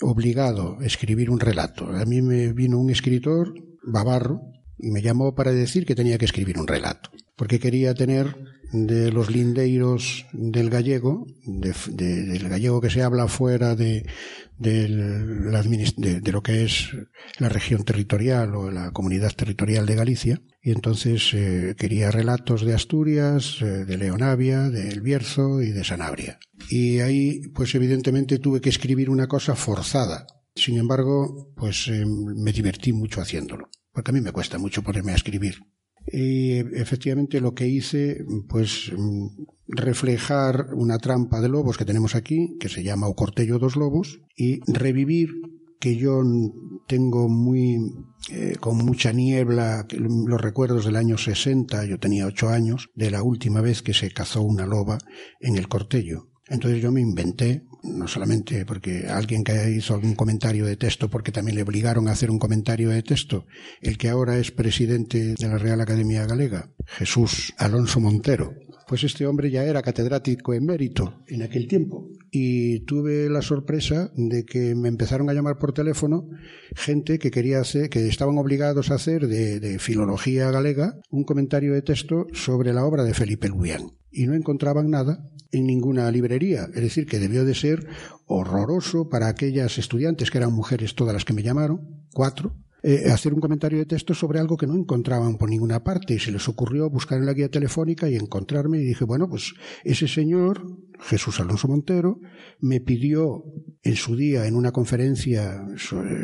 obligado a escribir un relato. A mí me vino un escritor, Bavarro, y me llamó para decir que tenía que escribir un relato, porque quería tener de los lindeiros del gallego, del gallego que se habla fuera de, de, lo que es la región territorial o la comunidad territorial de Galicia. Y entonces eh, quería relatos de Asturias, eh, de Leonavia, de El Bierzo y de Sanabria. Y ahí, pues evidentemente tuve que escribir una cosa forzada. Sin embargo, pues eh, me divertí mucho haciéndolo, porque a mí me cuesta mucho ponerme a escribir. Y efectivamente lo que hice, pues reflejar una trampa de lobos que tenemos aquí, que se llama O Cortello dos Lobos, y revivir que yo tengo muy eh, con mucha niebla los recuerdos del año 60, yo tenía ocho años, de la última vez que se cazó una loba en el Cortello. Entonces yo me inventé, no solamente porque alguien que hizo algún comentario de texto, porque también le obligaron a hacer un comentario de texto, el que ahora es presidente de la Real Academia Galega, Jesús Alonso Montero, pues este hombre ya era catedrático emérito en aquel tiempo. Y tuve la sorpresa de que me empezaron a llamar por teléfono gente que quería hacer, que estaban obligados a hacer de, filología galega un comentario de texto sobre la obra de Felipe Lubián. Y no encontraban nada en ninguna librería. Es decir, que debió de ser horroroso para aquellas estudiantes, que eran mujeres todas las que me llamaron, cuatro, eh, hacer un comentario de texto sobre algo que no encontraban por ninguna parte y se les ocurrió buscar en la guía telefónica y encontrarme y dije, bueno, pues ese señor, Jesús Alonso Montero, me pidió en su día en una conferencia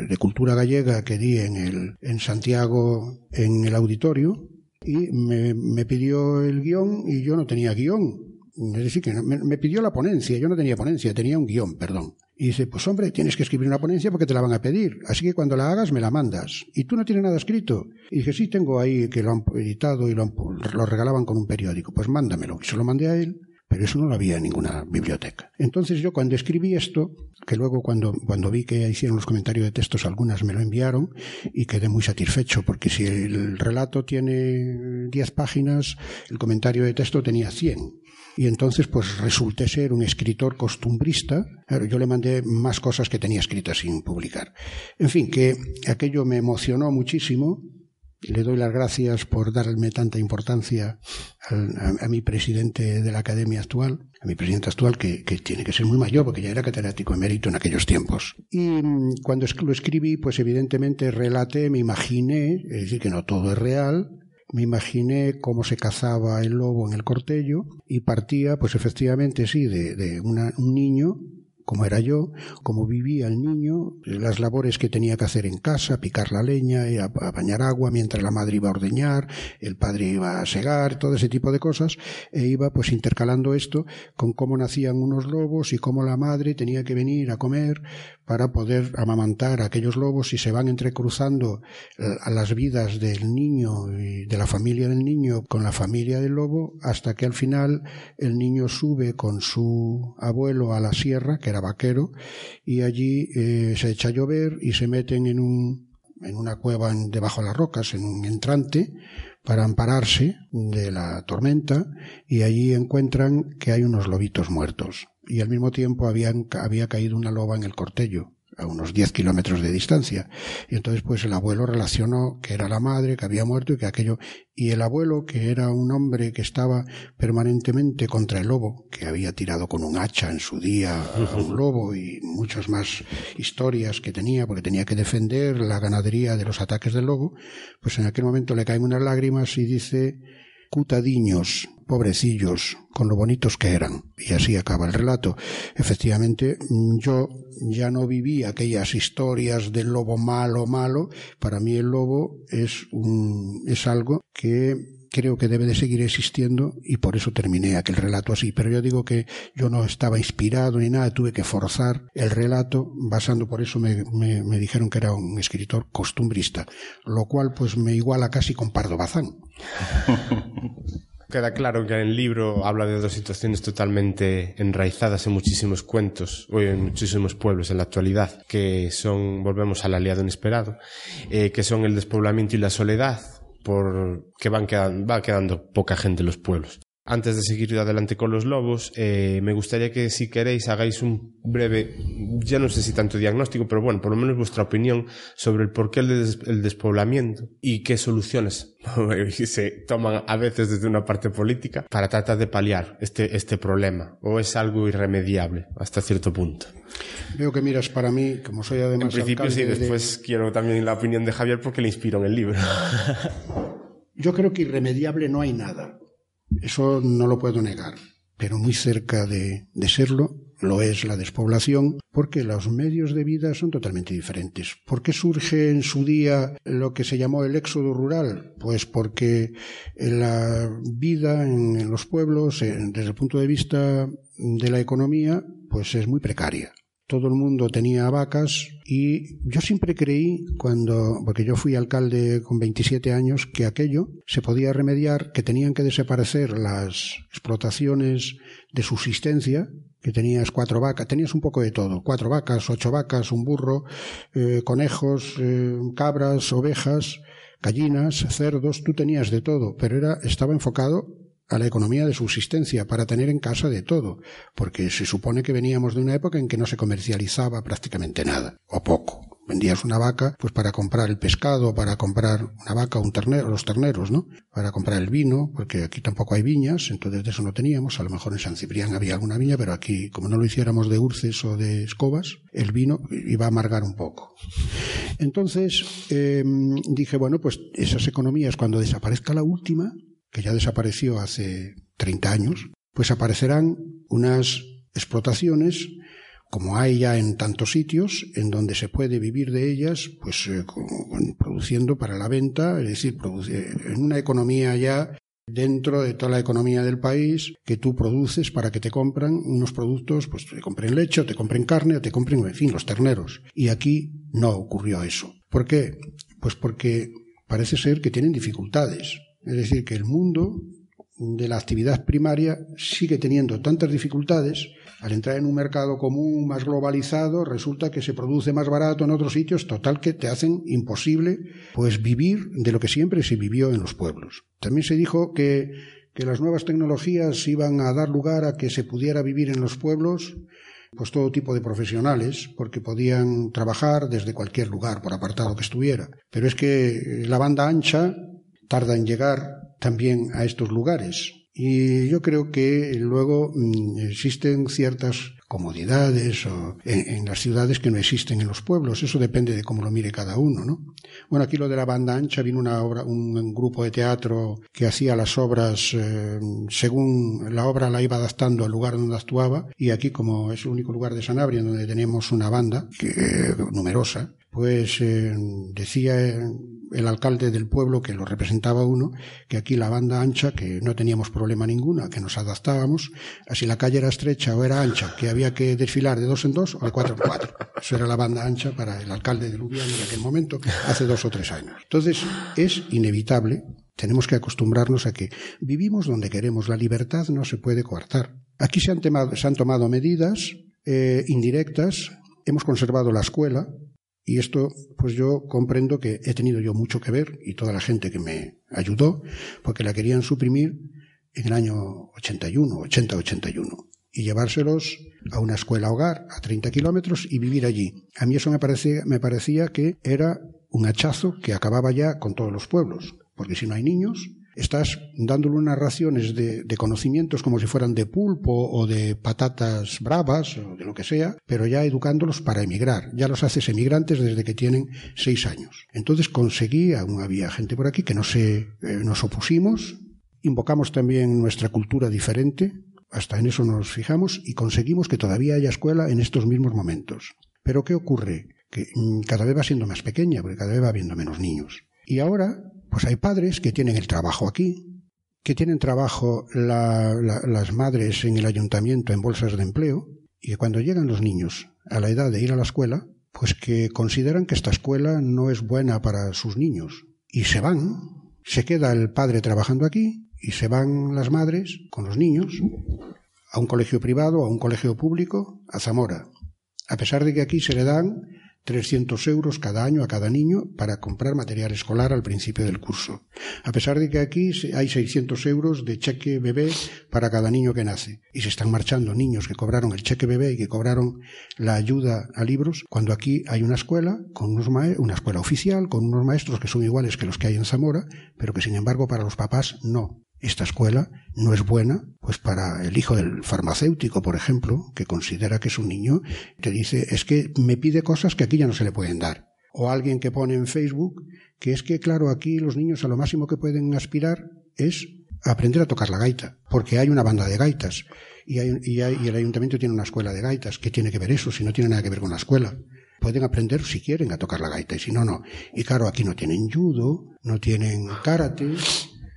de cultura gallega que di en, el, en Santiago en el auditorio y me, me pidió el guion y yo no tenía guion. Es decir, que me, me pidió la ponencia, yo no tenía ponencia, tenía un guion, perdón. Y dice, pues hombre, tienes que escribir una ponencia porque te la van a pedir. Así que cuando la hagas me la mandas. Y tú no tienes nada escrito. Y dije, sí, tengo ahí que lo han editado y lo, lo regalaban con un periódico. Pues mándamelo. Y se lo mandé a él, pero eso no lo había en ninguna biblioteca. Entonces yo cuando escribí esto, que luego cuando, cuando vi que hicieron los comentarios de textos, algunas me lo enviaron y quedé muy satisfecho porque si el relato tiene 10 páginas, el comentario de texto tenía 100 y entonces pues resulté ser un escritor costumbrista. yo le mandé más cosas que tenía escritas sin publicar. En fin, que aquello me emocionó muchísimo. Le doy las gracias por darme tanta importancia a, mi presidente de la academia actual, a mi presidente actual, que, que, tiene que ser muy mayor, porque ya era catedrático emérito en aquellos tiempos. Y mm, cuando lo escribí, pues evidentemente relaté, me imaginé, es decir, que no todo es real, me imaginé cómo se cazaba el lobo en el cortello y partía, pues efectivamente sí, de, de un niño como era yo, como vivía el niño, las labores que tenía que hacer en casa, picar la leña, y a, bañar agua mientras la madre iba a ordeñar, el padre iba a segar, todo ese tipo de cosas, e iba pues intercalando esto con cómo nacían unos lobos y cómo la madre tenía que venir a comer para poder amamantar a aquellos lobos y se van entrecruzando eh, las vidas del niño y de la familia del niño con la familia del lobo hasta que al final el niño sube con su abuelo a la sierra, que era vaquero, y allí eh, se echa a llover y se meten en un en una cueva debajo de las rocas, en un entrante, para ampararse de la tormenta, y allí encuentran que hay unos lobitos muertos. Y al mismo tiempo había caído una loba en el cortello a unos 10 kilómetros de distancia. Y entonces pues el abuelo relacionó que era la madre, que había muerto y que aquello... Y el abuelo, que era un hombre que estaba permanentemente contra el lobo, que había tirado con un hacha en su día a un lobo y muchas más historias que tenía, porque tenía que defender la ganadería de los ataques del lobo, pues en aquel momento le caen unas lágrimas y dice cutadiños, pobrecillos, con lo bonitos que eran. Y así acaba el relato. Efectivamente, yo ya no viví aquellas historias del lobo malo, malo. Para mí el lobo es un, es algo que creo que debe de seguir existiendo y por eso terminé aquel relato así. Pero yo digo que yo no estaba inspirado ni nada, tuve que forzar el relato, basando por eso me, me, dijeron que era un escritor costumbrista, lo cual pues me iguala casi con Pardo Bazán. [LAUGHS] Queda claro que el libro habla de dos situaciones totalmente enraizadas en muchísimos cuentos o en muchísimos pueblos en la actualidad, que son, volvemos al aliado inesperado, eh, que son el despoblamiento y la soledad, por que van quedando, va quedando poca gente en los pueblos. Antes de seguir adelante con los lobos, eh, me gustaría que si queréis hagáis un breve, ya no sé si tanto diagnóstico, pero bueno, por lo menos vuestra opinión sobre el porqué del despoblamiento y qué soluciones [LAUGHS] se toman a veces desde una parte política para tratar de paliar este, este problema, o es algo irremediable hasta cierto punto. Veo que miras para mí, como soy además. En principio sí, después quiero también la opinión de Javier porque le inspiro en el libro. [LAUGHS] Yo creo que irremediable no hay nada eso no lo puedo negar, pero muy cerca de, serlo lo es la despoblación, porque los medios de vida son totalmente diferentes. ¿Por qué surge en su día lo que se llamó el éxodo rural? Pues porque la vida en los pueblos, desde el punto de vista de la economía, pues es muy precaria todo el mundo tenía vacas y yo siempre creí cuando, porque yo fui alcalde con 27 años, que aquello se podía remediar, que tenían que desaparecer las explotaciones de subsistencia, que tenías cuatro vacas, tenías un poco de todo, cuatro vacas, ocho vacas, un burro, eh, conejos, eh, cabras, ovejas, gallinas, cerdos, tú tenías de todo, pero era, estaba enfocado a la economía de subsistencia para tener en casa de todo, porque se supone que veníamos de una época en que no se comercializaba prácticamente nada, o poco. Vendías una vaca, pues para comprar el pescado, para comprar una vaca, un ternero, los terneros, ¿no? Para comprar el vino, porque aquí tampoco hay viñas, entonces de eso no teníamos. A lo mejor en San Ciprián había alguna viña, pero aquí, como no lo hiciéramos de urces o de escobas, el vino iba a amargar un poco. Entonces, em, dije, bueno, pues esas economías, cuando desaparezca la última, que ya desapareció hace 30 años, pues aparecerán unas explotaciones como hay ya en tantos sitios en donde se puede vivir de ellas, pues eh, produciendo para la venta, es decir, en una economía ya dentro de toda la economía del país que tú produces para que te compran unos productos, pues te compren leche, te compren carne, o te compren, en fin, los terneros. Y aquí no ocurrió eso. ¿Por qué? Pues porque parece ser que tienen dificultades. Es decir, que el mundo de la actividad primaria sigue teniendo tantas dificultades, al entrar en un mercado común más globalizado, resulta que se produce más barato en otros sitios, total que te hacen imposible pues vivir de lo que siempre se vivió en los pueblos. También se dijo que, que las nuevas tecnologías iban a dar lugar a que se pudiera vivir en los pueblos pues todo tipo de profesionales, porque podían trabajar desde cualquier lugar, por apartado que estuviera. Pero es que la banda ancha tarda en llegar también a estos lugares. Y yo creo que luego mm, existen ciertas comodidades o en, las ciudades que no existen en los pueblos. Eso depende de cómo lo mire cada uno, ¿no? Bueno, aquí lo de la banda ancha vino una obra, un, grupo de teatro que hacía las obras eh, según la obra la iba adaptando al lugar donde actuaba y aquí como es el único lugar de Sanabria donde tenemos una banda que, numerosa, pues eh, decía el alcalde del pueblo que lo representaba uno, que aquí la banda ancha, que no teníamos problema ninguna, que nos adaptábamos, así la calle era estrecha o era ancha, que había que desfilar de dos en dos o de cuatro en cuatro. Eso era la banda ancha para el alcalde de Lubián en aquel momento, hace dos o tres años. Entonces, es inevitable, tenemos que acostumbrarnos a que vivimos donde queremos, la libertad no se puede coartar. Aquí se han, se han tomado medidas eh, indirectas, hemos conservado la escuela, y esto, pues yo comprendo que he tenido yo mucho que ver y toda la gente que me ayudó, porque la querían suprimir en el año 81, 80-81, y llevárselos a una escuela hogar a 30 kilómetros y vivir allí. A mí eso me parecía, me parecía que era un hachazo que acababa ya con todos los pueblos, porque si no hay niños, estás dándole unas raciones de, conocimientos como si fueran de pulpo o de patatas bravas o de lo que sea, pero ya educándolos para emigrar. Ya los haces emigrantes desde que tienen seis años. Entonces conseguí, aún había gente por aquí que no se, eh, nos opusimos, invocamos también nuestra cultura diferente, hasta en eso nos fijamos y conseguimos que todavía haya escuela en estos mismos momentos. Pero ¿qué ocurre? Que mm, cada vez va siendo más pequeña, porque cada vez va habiendo menos niños. Y ahora pues hay padres que tienen el trabajo aquí, que tienen trabajo las madres en el ayuntamiento en bolsas de empleo, y que cuando llegan los niños a la edad de ir a la escuela, pues que consideran que esta escuela no es buena para sus niños. Y se van, se queda el padre trabajando aquí, y se van las madres con los niños a un colegio privado, a un colegio público, a Zamora. A pesar de que aquí se le dan 300 euros cada año a cada niño para comprar material escolar al principio del curso. A pesar de que aquí hay 600 euros de cheque bebé para cada niño que nace. Y se están marchando niños que cobraron el cheque bebé y que cobraron la ayuda a libros, cuando aquí hay una escuela, con unos una escuela oficial, con unos maestros que son iguales que los que hay en Zamora, pero que sin embargo para los papás no esta escuela no es buena, pues para el hijo del farmacéutico, por ejemplo, que considera que es un niño, te dice, es que me pide cosas que aquí ya no se le pueden dar. O alguien que pone en Facebook que es que, claro, aquí los niños a lo máximo que pueden aspirar es aprender a tocar la gaita, porque hay una banda de gaitas y, y, el ayuntamiento tiene una escuela de gaitas. ¿Qué tiene que ver eso si no tiene nada que ver con la escuela? Pueden aprender si quieren a tocar la gaita y si no, no. Y claro, aquí no tienen judo, no tienen karate,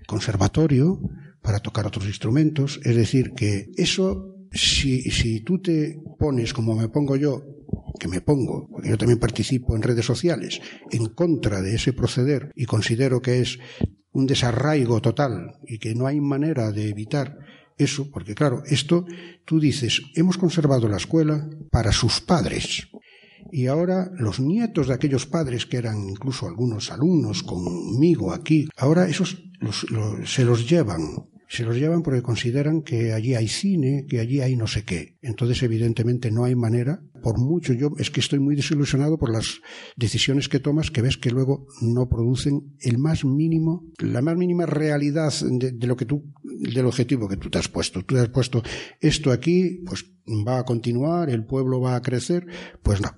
conservatorio para tocar otros instrumentos. Es decir, que eso, si, si tú te pones como me pongo yo, que me pongo, porque yo también participo en redes sociales, en contra de ese proceder y considero que es un desarraigo total y que no hay manera de evitar eso, porque claro, esto tú dices, hemos conservado la escuela para sus padres, y ahora los nietos de aquellos padres que eran incluso algunos alumnos conmigo aquí, ahora esos se los llevan. Se los llevan porque consideran que allí hay cine, que allí hay no sé qué. Entonces, evidentemente, no hay manera. Por mucho yo es que estoy muy desilusionado por las decisiones que tomas, que ves que luego no producen el más mínimo, la más mínima realidad de, de lo que tú, del objetivo que tú te has puesto. Tú te has puesto esto aquí, pues va a continuar, el pueblo va a crecer, pues no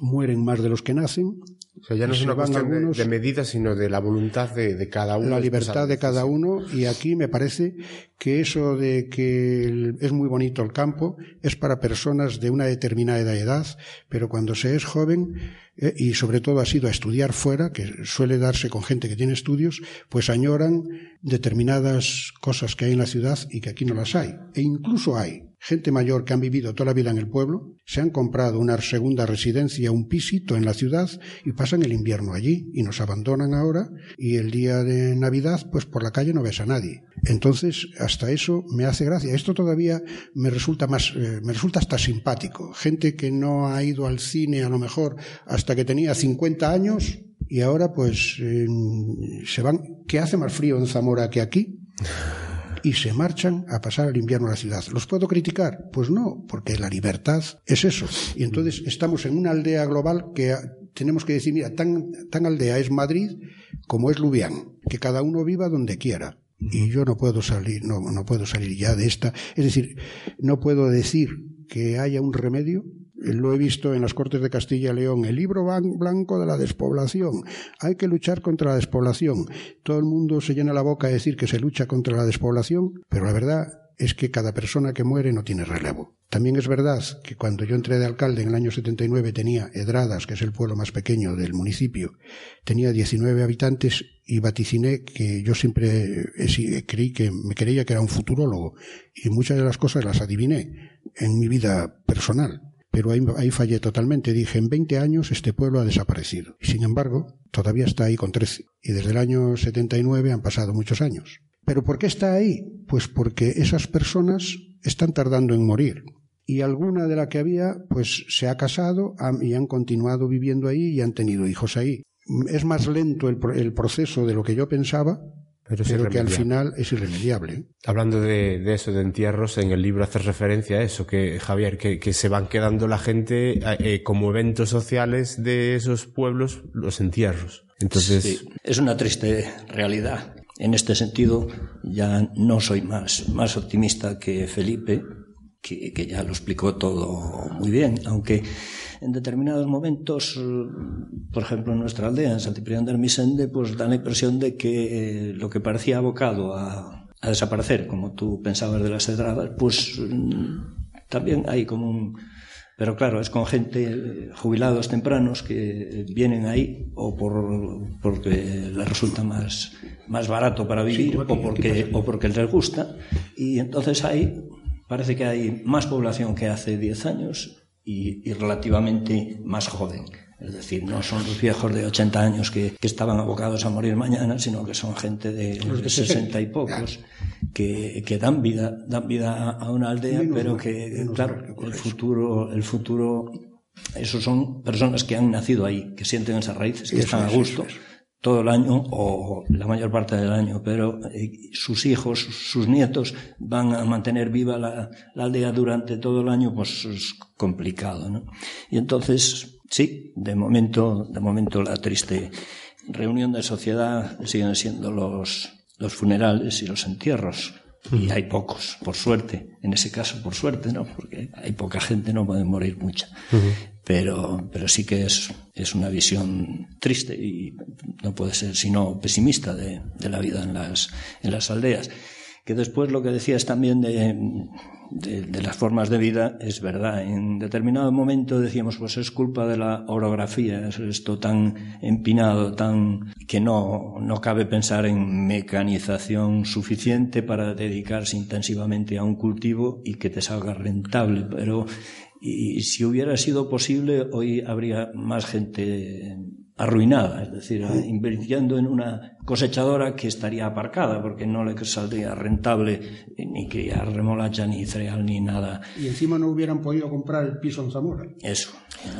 Mueren más de los que nacen. O sea, ya no es una cuestión de, medidas, sino de la voluntad de, cada uno. La libertad de cada uno. Y aquí me parece que eso de que es muy bonito el campo es para personas de una determinada edad, pero cuando se es joven eh, y sobre todo ha sido a estudiar fuera, que suele darse con gente que tiene estudios, pues añoran determinadas cosas que hay en la ciudad y que aquí no las hay. E incluso hay gente mayor que han vivido toda la vida en el pueblo, se han comprado una segunda residencia, un pisito en la ciudad y pasan el invierno allí y nos abandonan ahora y el día de Navidad pues por la calle no ves a nadie. Entonces hasta eso me hace gracia. Esto todavía me resulta más, eh, me resulta hasta simpático. Gente que no ha ido al cine a lo mejor hasta que tenía 50 años y ahora pues se van, que hace más frío en Zamora que aquí y se marchan a pasar el invierno a la ciudad. ¿Los puedo criticar? Pues no, porque la libertad es eso. Y entonces estamos en una aldea global que tenemos que decir, mira, tan, tan aldea es Madrid como es Lubián, que cada uno viva donde quiera. Y yo no puedo salir, no, no puedo salir ya de esta. Es decir, no puedo decir que haya un remedio lo he visto en las Cortes de Castilla y León, el libro blanco de la despoblación. Hay que luchar contra la despoblación. Todo el mundo se llena la boca de decir que se lucha contra la despoblación, pero la verdad es que cada persona que muere no tiene relevo. También es verdad que cuando yo entré de alcalde en el año 79 tenía Edradas, que es el pueblo más pequeño del municipio, tenía 19 habitantes y vaticiné que yo siempre creí que me creía que era un futurólogo y muchas de las cosas las adiviné en mi vida personal pero ahí, fallé totalmente. Dije, en 20 años este pueblo ha desaparecido. Y sin embargo, todavía está ahí con 13. Y desde el año 79 han pasado muchos años. ¿Pero por qué está ahí? Pues porque esas personas están tardando en morir. Y alguna de la que había, pues se ha casado y han continuado viviendo ahí y han tenido hijos ahí. Es más lento el proceso de lo que yo pensaba, pero, que al final es irremediable. Hablando de, eso, de entierros, en el libro haces referencia a eso, que Javier, que, se van quedando la gente eh, como eventos sociales de esos pueblos, los entierros. Entonces... Sí, es una triste realidad. En este sentido, ya no soy más, más optimista que Felipe, que, que ya lo explicó todo muy bien, aunque en determinados momentos, por ejemplo en nuestra aldea, en San Ciprián de Armisende, pues da la impresión de que eh, lo que parecía abocado a, a, desaparecer, como tú pensabas de las edradas, pues mm, también hay como un... Pero claro, es con gente, eh, jubilados tempranos, que vienen ahí o por, porque les resulta más, más barato para vivir o, porque, o porque les gusta. Y entonces hay, parece que hay más población que hace 10 años y, relativamente más joven. Es decir, no son los viejos de 80 años que, estaban abocados a morir mañana, sino que son gente de, 60 y pocos que, que, dan vida, dan vida a una aldea, pero que, claro, el futuro, el futuro Esos son personas que han nacido ahí, que sienten esas raíces, que están a gusto todo el año o la mayor parte del año, pero eh, sus hijos, sus nietos van a mantener viva la, aldea durante todo el año, pues es complicado, ¿no? Y entonces, sí, de momento, de momento la triste reunión de sociedad siguen siendo los, los funerales y los entierros. Y hay pocos, por suerte. En ese caso, por suerte, ¿no? Porque hay poca gente, no puede morir mucha. Pero, pero sí que es, es una visión triste y no puede ser sino pesimista de, de la vida en las, en las aldeas. Que después lo que decías también de, de, las formas de vida es verdad. En determinado momento decíamos, pues es culpa de la orografía, es esto tan empinado, tan que no, no cabe pensar en mecanización suficiente para dedicarse intensivamente a un cultivo y que te salga rentable. Pero y si hubiera sido posible, hoy habría más gente arruinada, es decir, invirtiendo en una cosechadora que estaría aparcada porque no le saldría rentable ni criar remolacha, ni cereal, ni nada. Y encima no hubieran podido comprar el piso en Zamora. Eso,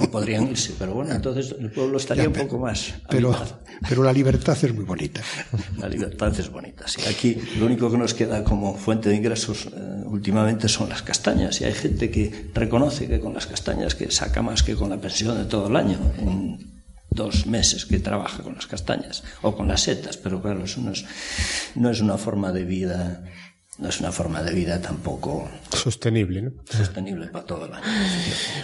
no podrían irse, pero bueno, entonces el pueblo estaría ya, pero, un poco más. Pero, pero la libertad es muy bonita. La libertad es bonita, sí. Aquí lo único que nos queda como fuente de ingresos eh, últimamente son las castañas y hay gente que reconoce que con las castañas que saca más que con la pensión de todo el año. En, dos meses que trabaja con las castañas o con las setas, pero claro, eso no es, no es una forma de vida, no es una forma de vida tampoco sostenible, ¿no? Sostenible para todo el año.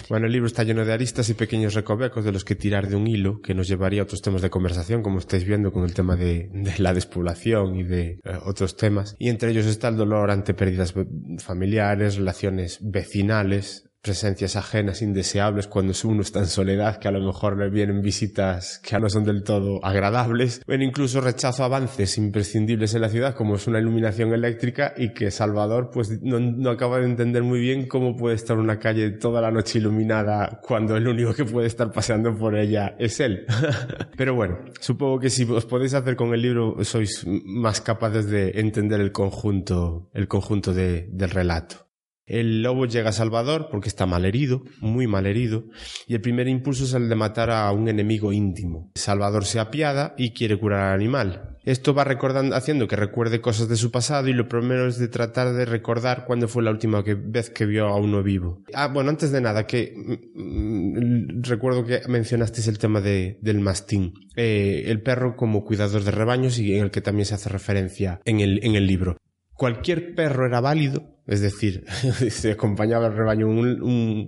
Bueno, el libro está lleno de aristas y pequeños recovecos de los que tirar de un hilo que nos llevaría a otros temas de conversación, como estáis viendo con el tema de, de la despoblación y de eh, otros temas. Y entre ellos está el dolor ante pérdidas familiares, relaciones vecinales, presencias ajenas indeseables cuando uno está en soledad, que a lo mejor le vienen visitas que no son del todo agradables, ven incluso rechazo avances imprescindibles en la ciudad, como es una iluminación eléctrica y que Salvador pues no, no acaba de entender muy bien cómo puede estar una calle toda la noche iluminada cuando el único que puede estar paseando por ella es él. [LAUGHS] Pero bueno, supongo que si os podéis hacer con el libro sois más capaces de entender el conjunto, el conjunto de, del relato. El lobo llega a Salvador porque está mal herido, muy mal herido, y el primer impulso es el de matar a un enemigo íntimo. Salvador se apiada y quiere curar al animal. Esto va haciendo que recuerde cosas de su pasado y lo primero es de tratar de recordar cuándo fue la última vez que vio a uno vivo. Ah, bueno, antes de nada, que mm, recuerdo que mencionasteis el tema de, del mastín, eh, el perro como cuidador de rebaños y en el que también se hace referencia en el libro. Cualquier perro era válido, es decir, [LAUGHS] se acompañaba el rebaño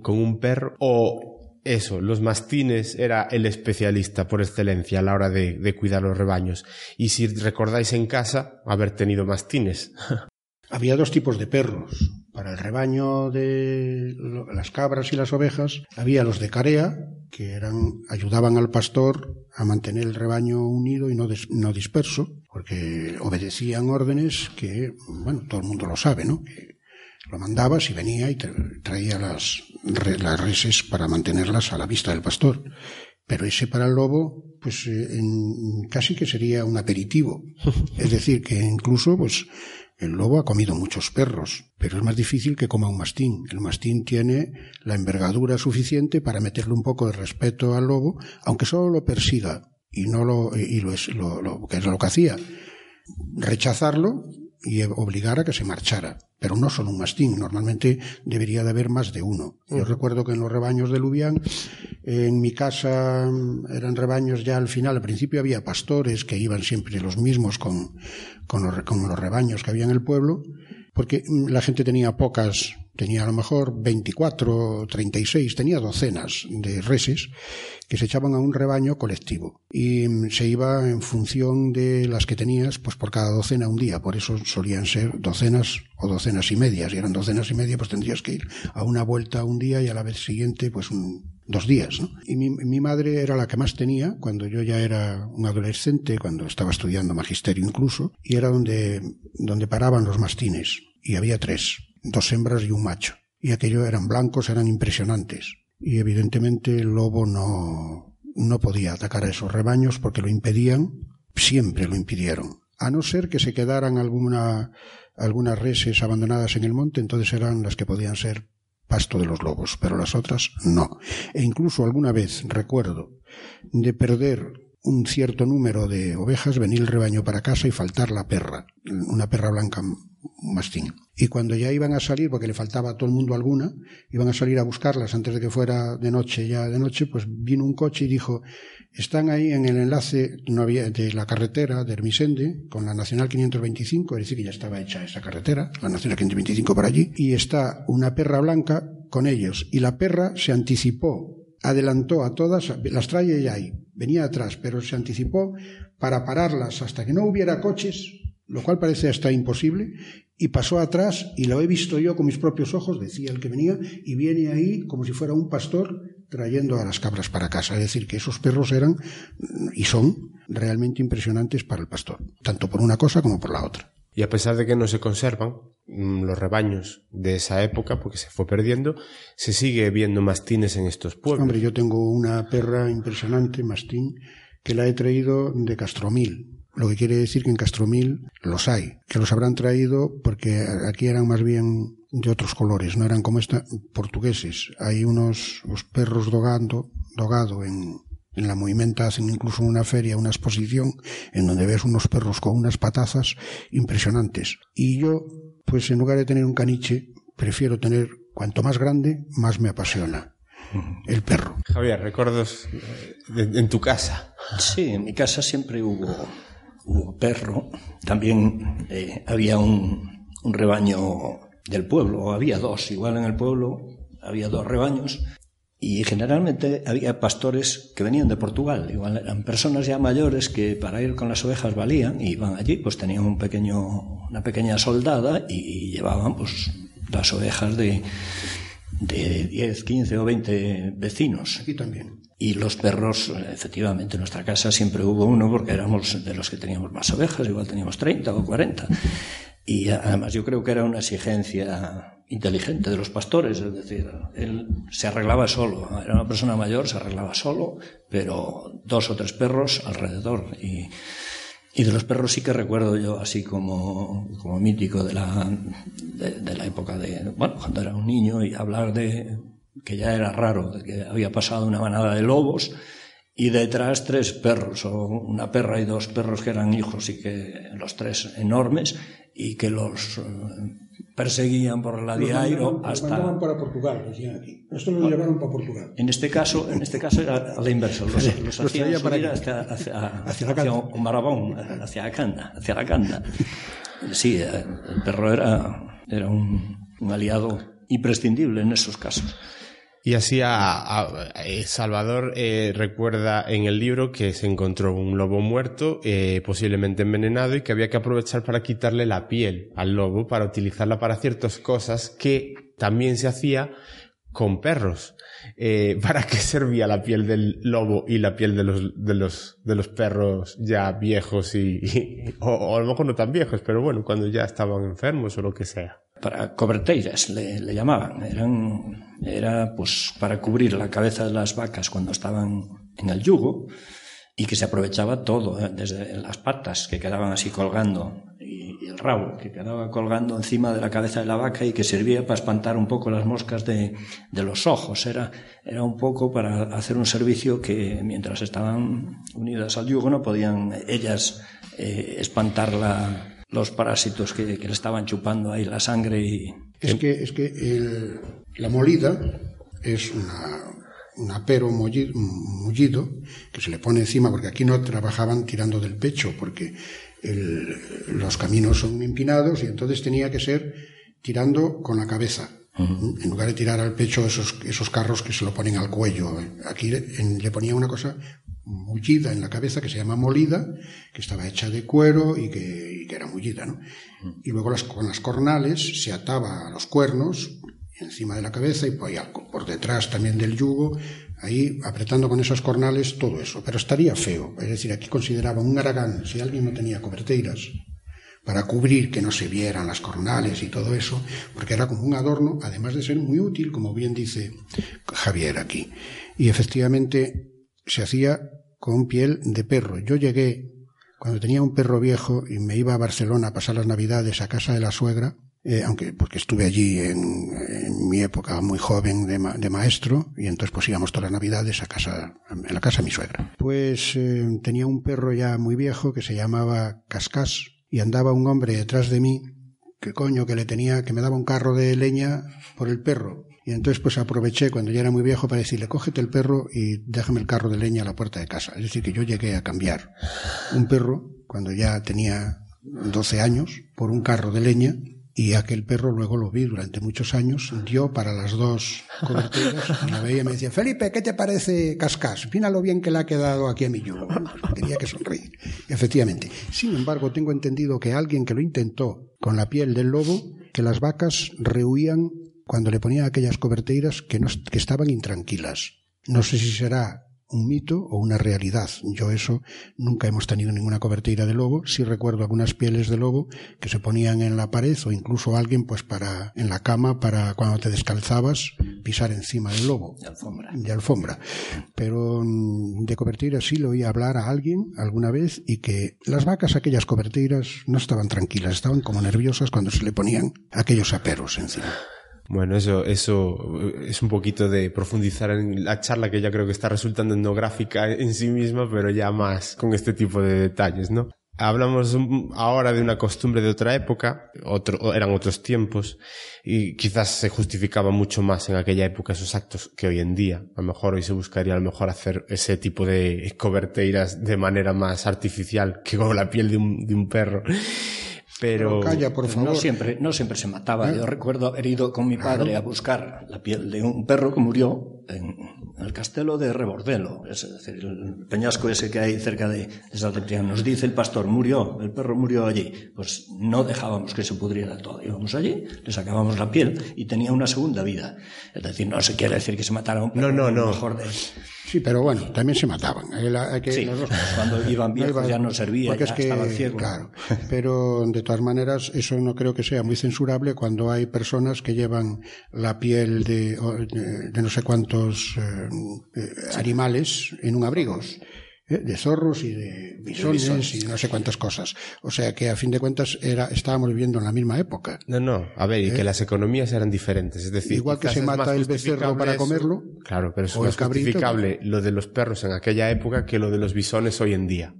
con un perro, o eso, los mastines era el especialista por excelencia a la hora de, cuidar los rebaños. Y si recordáis en casa, haber tenido mastines. [LAUGHS] Había dos tipos de perros. Para el rebaño de las cabras y las ovejas había los de carea, que eran, ayudaban al pastor a mantener el rebaño unido y no, des, no disperso, porque obedecían órdenes que, bueno, todo el mundo lo sabe, ¿no? Lo mandabas y venía y traía las, las reses para mantenerlas a la vista del pastor. Pero ese para el lobo, pues eh, en, casi que sería un aperitivo. [LAUGHS] Es decir, que incluso, pues, el lobo ha comido muchos perros, pero es más difícil que coma un mastín. El mastín tiene la envergadura suficiente para meterle un poco de respeto al lobo, aunque solo lo persiga y no lo y lo es lo, lo que es lo que hacía, rechazarlo y obligar a que se marchara. Pero no solo un mastín, normalmente debería de haber más de uno. Yo recuerdo que en los rebaños de Lubián, en mi casa eran rebaños ya al final, al principio había pastores que iban siempre los mismos con, con, los, con los rebaños que había en el pueblo, porque la gente tenía pocas, tenía a lo mejor 24, 36, tenía docenas de reses que se echaban a un rebaño colectivo. Y se iba en función de las que tenías, pues por cada docena un día, por eso solían ser docenas o docenas y medias, y eran docenas y media, pues tendrías que ir a una vuelta un día y a la vez siguiente, pues un, dos días, ¿no? Y mi, mi madre era la que más tenía cuando yo ya era un adolescente, cuando estaba estudiando magisterio incluso, y era donde, donde paraban los mastines, y había tres, dos hembras y un macho. Y aquello eran blancos, eran impresionantes y evidentemente el lobo no, no podía atacar a esos rebaños porque lo impedían, siempre lo impidieron. A no ser que se quedaran alguna, algunas reses abandonadas en el monte, entonces eran las que podían ser pasto de los lobos, pero las otras no. E incluso alguna vez recuerdo de perder un cierto número de ovejas, venir el rebaño para casa y faltar la perra, una perra blanca, mastín. Y cuando ya iban a salir, porque le faltaba a todo el mundo alguna, iban a salir a buscarlas antes de que fuera de noche, ya de noche, pues vino un coche y dijo, están ahí en el enlace de la carretera de Hermisende con la Nacional 525, es decir, que ya estaba hecha esa carretera, la Nacional 525 por allí, y está una perra blanca con ellos. Y la perra se anticipó adelantó a todas, las trae ella ahí, venía atrás, pero se anticipó para pararlas hasta que no hubiera coches, lo cual parece hasta imposible, y pasó atrás y lo he visto yo con mis propios ojos, decía el que venía, y viene ahí como si fuera un pastor trayendo a las cabras para casa. Es decir, que esos perros eran y son realmente impresionantes para el pastor, tanto por una cosa como por la otra. Y a pesar de que no se conservan mm, los rebaños de esa época, porque se fue perdiendo, se sigue viendo mastines en estos pueblos. Hombre, yo tengo una perra impresionante, mastín, que la he traído de Castromil. Lo que quiere decir que en Castromil los hay, que los habrán traído porque aquí eran más bien de otros colores, no eran como esta, portugueses. Hay unos, perros dogando, dogado en, en la Movimenta hacen incluso una feria, una exposición, en donde ves unos perros con unas patazas impresionantes. Y yo, pues en lugar de tener un caniche, prefiero tener, cuanto más grande, más me apasiona. El perro. Javier, ¿recuerdos en tu casa? Sí, en mi casa siempre hubo, hubo perro. También eh, había un, un rebaño del pueblo, había dos, igual en el pueblo había dos rebaños y generalmente había pastores que venían de Portugal, igual eran personas ya mayores que para ir con las ovejas valían y iban allí, pues tenían un pequeño, una pequeña soldada y, llevaban pues las ovejas de, de 10, 15 o 20 vecinos. Aquí también. Y los perros, efectivamente, en nuestra casa siempre hubo uno porque éramos de los que teníamos más ovejas, igual teníamos 30 o 40. Y además yo creo que era una exigencia inteligente de los pastores, es decir, él se arreglaba solo, era una persona mayor, se arreglaba solo, pero dos o tres perros alrededor. Y, de los perros sí que recuerdo yo así como, como mítico de la, de, la época de, bueno, cuando era un niño y hablar de que ya era raro, de que había pasado una manada de lobos y detrás tres perros, o una perra y dos perros que eran hijos y que los tres enormes, y que los perseguían por la de Airo hasta... mandaban para Portugal, decían aquí. Esto lo llevaron para Portugal. En este caso, en este caso era a la inversa. Los, los hacían los para subir hasta, hacia, hacia, hacia un marabón, hacia Acanda, hacia la canda. Sí, eh, el perro era, era un, un aliado imprescindible en esos casos. Y así a, eh, Salvador eh, recuerda en el libro que se encontró un lobo muerto, eh, posiblemente envenenado, y que había que aprovechar para quitarle la piel al lobo para utilizarla para ciertas cosas que también se hacía con perros. [LAUGHS] ¿Para qué servía la piel del lobo y la piel de los, de los, de los perros ya viejos y, o, o a lo mejor no tan viejos, pero bueno, cuando ya estaban enfermos o lo que sea? Para coberteiras le, llamaban eran era pues para cubrir la cabeza de las vacas cuando estaban en el yugo y que se aprovechaba todo ¿eh? desde las patas que quedaban así colgando y, y, el rabo que quedaba colgando encima de la cabeza de la vaca y que servía para espantar un poco las moscas de, de los ojos era era un poco para hacer un servicio que mientras estaban unidas al yugo no podían ellas eh, espantar la los parásitos que, que, le estaban chupando ahí la sangre y... Es que, es que el, la molida es una, un apero mullido, mullido, que se le pone encima, porque aquí no trabajaban tirando del pecho, porque el, los caminos son empinados y entonces tenía que ser tirando con la cabeza. Uh -huh. En lugar de tirar al pecho esos, esos carros que se lo ponen al cuello. Aquí en, le ponía una cosa mullida en la cabeza que se llama molida, que estaba hecha de cuero y que, y que era mullida, ¿no? Y luego las, con las cornales se ataba a los cuernos encima de la cabeza y pues, por detrás también del yugo, ahí apretando con esas cornales todo eso. Pero estaría feo. Es decir, aquí consideraban un aragán, si alguien no tenía coberteiras, para cubrir que no se vieran las cornales y todo eso, porque era como un adorno, además de ser muy útil, como bien dice Javier aquí. Y efectivamente se hacía con piel de perro. Yo llegué, cuando tenía un perro viejo y me iba a Barcelona a pasar las navidades a casa de la suegra, eh, aunque porque estuve allí en, mi época muy joven de, ma, de, maestro y entonces pues íbamos todas las navidades a casa, en la casa de mi suegra. Pues eh, tenía un perro ya muy viejo que se llamaba Cascás y andaba un hombre detrás de mí que coño que le tenía, que me daba un carro de leña por el perro. Y entonces pues aproveché cuando ya era muy viejo para decirle, cógete el perro y déjame el carro de leña a la puerta de casa. Es decir, que yo llegué a cambiar un perro cuando ya tenía 12 años por un carro de leña y aquel perro luego lo vi durante muchos años, dio para las dos coberturas, la veía y me decía, Felipe, ¿qué te parece Cascás? Mira lo bien que le ha quedado aquí a mi yugo. Tenía que sonreír. Efectivamente. Sin embargo, tengo entendido que alguien que lo intentó con la piel del lobo, que las vacas rehuían cuando le ponían aquellas coberteiras que, no, que estaban intranquilas. No sé si será un mito o una realidad. Yo eso nunca hemos tenido ninguna coberteira de lobo. Sí recuerdo algunas pieles de lobo que se ponían en la pared o incluso alguien pues para en la cama para cuando te descalzabas pisar encima del lobo. De alfombra. De alfombra. Pero mm, de coberteira sí lo oí hablar a alguien alguna vez y que las vacas aquellas coberteiras no estaban tranquilas, estaban como nerviosas cuando se le ponían aquellos aperos encima. Bueno, eso, eso es un poquito de profundizar en la charla que ya creo que está resultando etnográfica en sí misma, pero ya más con este tipo de detalles, ¿no? Hablamos ahora de una costumbre de otra época, otro, eran otros tiempos, y quizás se justificaba mucho más en aquella época esos actos que hoy en día. A lo mejor hoy se buscaría a lo mejor hacer ese tipo de coberteiras de manera más artificial que con la piel de un, de un perro. Pero, Pero calla, por favor. No siempre, no siempre se mataba. ¿Eh? Yo recuerdo haber ido con mi padre claro. a buscar la piel de un perro que murió en, el castelo de Rebordelo, es decir, el peñasco ese que hay cerca de, de Cipriano. Nos dice el pastor, murió, el perro murió allí. Pues no dejábamos que se pudriera todo. Íbamos allí, le sacábamos la piel y tenía una segunda vida. Es decir, no se quiere decir que se matara un perro. No, no, no. Mejor de, Sí, pero bueno, también se mataban. Hay que, sí, los dos, cuando [LAUGHS] iban viejos iba, ya no servía, porque ya es que, estaban ciegos. Claro, pero de todas maneras eso no creo que sea muy censurable cuando hay personas que llevan la piel de, de, de no sé cuántos eh, eh, animales en un abrigo de zorros y de bisones, de bisones, y no sé cuántas cosas. O sea que a fin de cuentas era, estábamos viviendo en la misma época. No, no, a ver, y ¿Eh? que las economías eran diferentes. Es decir, igual que se mata el becerro para comerlo. Claro, pero es más justificable lo de los perros en aquella época que lo de los bisones hoy en día.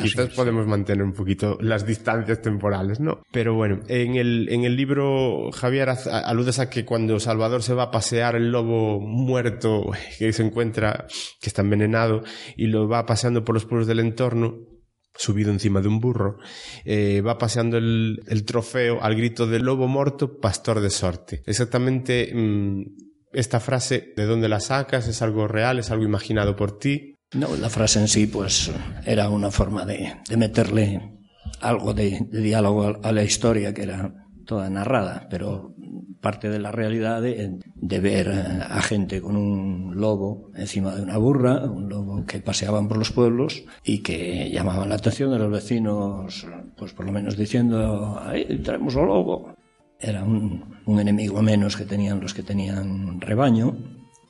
Quizás podemos mantener un poquito las distancias temporales, ¿no? Pero bueno, en el, en el libro, Javier, aludes a que cuando Salvador se va a pasear el lobo muerto [LAUGHS] que se encuentra, que está envenenado, y lo va paseando por los pueblos del entorno, subido encima de un burro, eh, va paseando el, el, trofeo al grito del lobo muerto, pastor de sorte. Exactamente mmm, esta frase, ¿de dónde la sacas? ¿Es algo real? ¿Es algo imaginado por ti? No, la frase en sí, pues, era una forma de, de meterle algo de, diálogo a la historia que era toda narrada, pero parte de la realidad de, ver a gente con un lobo encima de una burra, un lobo que paseaban por los pueblos y que llamaban la atención de los vecinos, pues por lo menos diciendo, ahí traemos un lobo. Era un enemigo menos que tenían los que tenían rebaño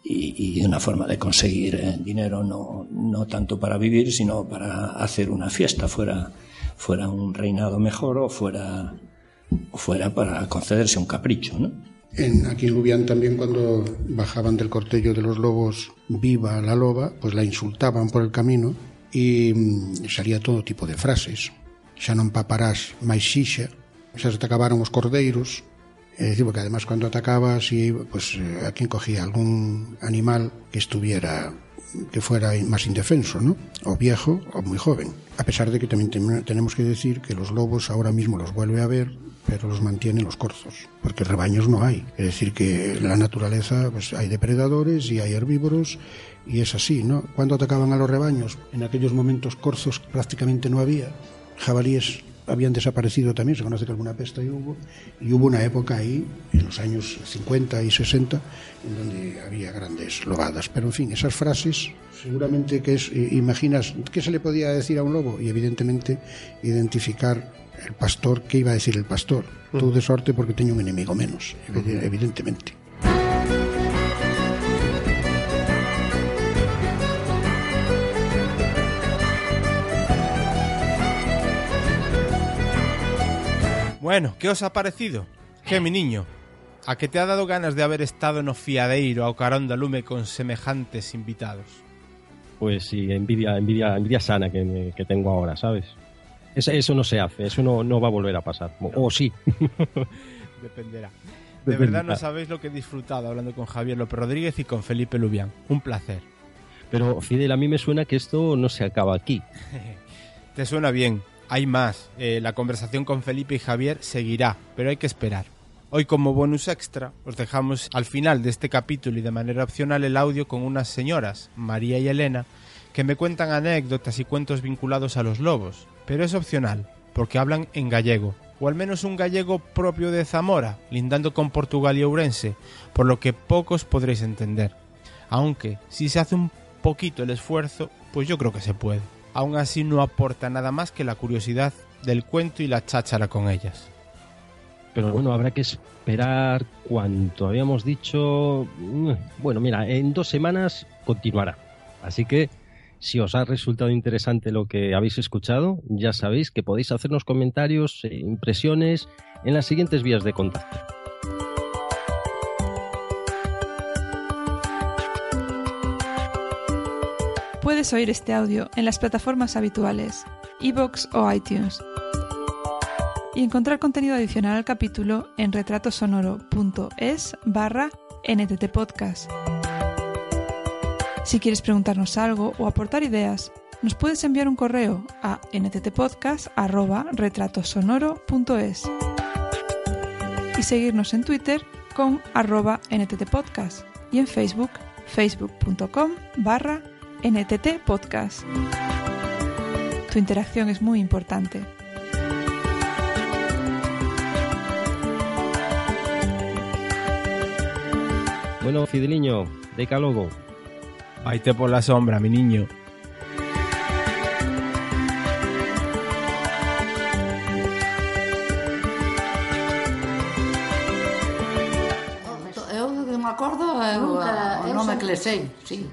y, una forma de conseguir eh, dinero no, no tanto para vivir, sino para hacer una fiesta, fuera, fuera un reinado mejor o fuera, fuera para concederse un capricho. ¿no? En, aquí en Lubián también cuando bajaban del cortello de los lobos viva la loba, pues la insultaban por el camino y mm, salía todo tipo de frases. Xa non paparás máis xixa, xa se te acabaron os cordeiros, Es decir, porque además cuando atacaba, si pues a quien cogía algún animal que estuviera que fuera más indefenso, ¿no? O viejo o muy joven. A pesar de que también tenemos que decir que los lobos ahora mismo los vuelve a ver, pero los mantienen los corzos, porque rebaños no hay. Es decir, que en la naturaleza pues, hay depredadores y hay herbívoros y es así, ¿no? Cuando atacaban a los rebaños, en aquellos momentos corzos prácticamente no había, jabalíes habían desaparecido también, se conoce que alguna pesta y hubo, y hubo una época ahí, en los años 50 y 60, en donde había grandes lobadas. Pero en fin, esas frases, seguramente que es, imaginas, ¿qué se le podía decir a un lobo? Y evidentemente identificar el pastor, ¿qué iba a decir el pastor? Tú de sorte porque tenía un enemigo menos, evidentemente. Bueno, ¿qué os ha parecido? Que, mi niño? A que te ha dado ganas de haber estado no fiadeiro ao carón lume con semejantes invitados? Pues sí, envidia, envidia, envidia sana que, me- que tengo ahora, ¿sabes? Eso, eso no se hace, eso no, no va a volver a pasar. O, o sí. [LAUGHS] Dependerá. De verdad no sabéis lo que he disfrutado hablando con Javier López Rodríguez y con Felipe Lubián. Un placer. Pero Fidel, a mí me suena que esto no se acaba aquí. [LAUGHS] Te suena bien. Hay más. Eh, la conversación con Felipe y Javier seguirá, pero hay que esperar. Hoy como bonus extra os dejamos al final de este capítulo y de manera opcional el audio con unas señoras, María y Elena, que me cuentan anécdotas y cuentos vinculados a los lobos. Pero es opcional, porque hablan en gallego, o al menos un gallego propio de Zamora, lindando con Portugal y Ourense, por lo que pocos podréis entender. Aunque, si se hace un poquito el esfuerzo, pues yo creo que se puede. Aún así no aporta nada más que la curiosidad del cuento y la cháchara con ellas. Pero bueno, habrá que esperar cuanto habíamos dicho. mm, Bueno, mira, en dos semanas continuará. Así que si os ha resultado interesante lo que habéis escuchado, ya sabéis que podéis hacernos comentarios e impresiones en las siguientes vías de contacto. Puedes oír este audio en las plataformas habituales, iVoox o iTunes, y encontrar contenido adicional al capítulo en retratosonoro.es barra NTT Podcast. Si quieres preguntarnos algo o aportar ideas, nos puedes enviar un correo a nttpodcast.retratosonoro.es y seguirnos en Twitter con arroba nttpodcast y en Facebook facebook.com barra NTT Podcast. Tu interacción es muy importante. Bueno, Fideliño, decálogo. Vaite por la sombra, mi niño. Eu me acordo Nunca, o eu sempre- que sei, sí.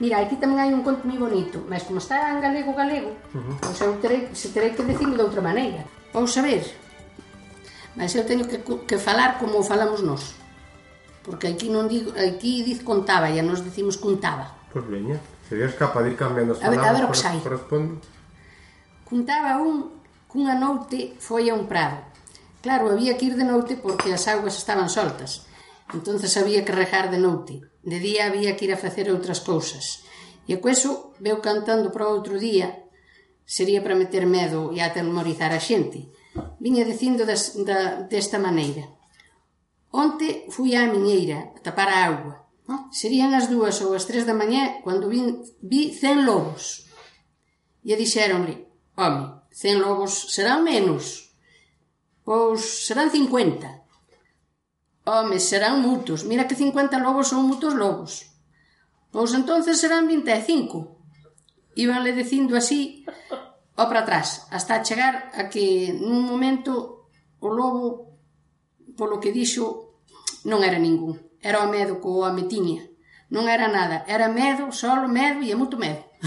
mira, aquí tamén hai un conto moi bonito, mas como está en galego galego, uh -huh. pois eu terei, se terei que decirlo de outra maneira. Ou saber, mas eu teño que, que falar como falamos nós. Porque aquí non digo, aquí diz contaba, e nos decimos contaba. Pois pues veña, serías capaz de ir cambiando as palabras a ver, a ver, o que sai. corresponde. Contaba un cunha noite foi a un prado. Claro, había que ir de noite porque as augas estaban soltas entonces había que regar de noite. De día había que ir a facer outras cousas. E co eso veu cantando para outro día sería para meter medo e atemorizar a xente. Viña dicindo das, da, desta maneira. Onte fui á miñeira a tapar a agua. Serían as dúas ou as tres da mañá cando vin, vi cen lobos. E dixeronle, home, cen lobos serán menos. Pois serán cincuenta. Home, serán mutos. Mira que 50 lobos son mutos lobos. Pois entonces serán 25. Íbanle dicindo así ó para atrás, hasta chegar a que nun momento o lobo, polo que dixo, non era ningún. Era o medo que o home tiña. Non era nada, era medo, solo medo e moito medo. [LAUGHS]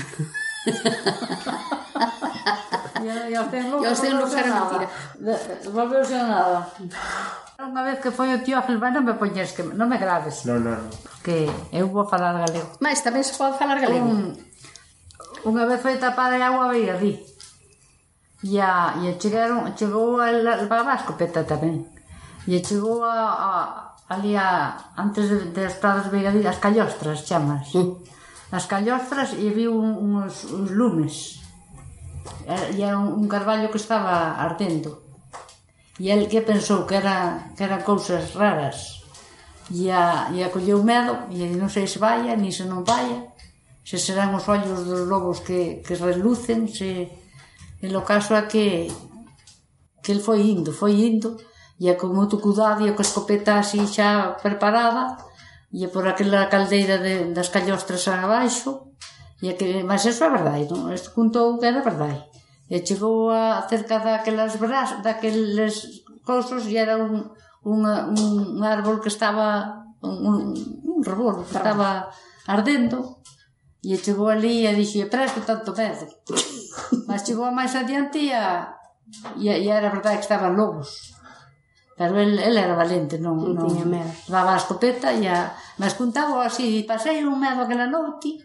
e os ten lobos, e os ten lobos era mentira. Volveu ser nada. Unha vez que foi o tío a filmar non me poñes que non me graves. Non, non. Porque eu vou falar galego. Mais tamén se pode falar galego. Un, unha vez foi tapada de agua veía di. E, a, e chegaron, chegou a levaba a escopeta tamén. E chegou a, a ali a, antes de, de beira di, as callostras chamas. Uh. As callostras e viu un, uns, uns lumes. E era un, un carballo que estaba ardendo. E el que pensou que era, que eran cousas raras. E a, e a colleu medo, e non sei se vaya ni se non vaya se serán os ollos dos lobos que, que relucen, se... En lo caso é que, que el foi indo, foi indo, e con moito cuidado e a escopeta así xa preparada, e por aquela caldeira de, das callostras abaixo, e que, mas eso é verdade, non? Isto contou que era verdade. E chegou a cerca daquelas bras, daqueles cosos e era un, unha, un árbol que estaba un, un rebolo que estaba. ardendo. E chegou ali e dixe presto tanto medo? [LAUGHS] Mas chegou a máis adiante e, a, e, e era verdade que estaban lobos. Pero el, el era valente non, non tiña medo. levaba a escopeta e a, mas contaba así pasei un medo aquela noite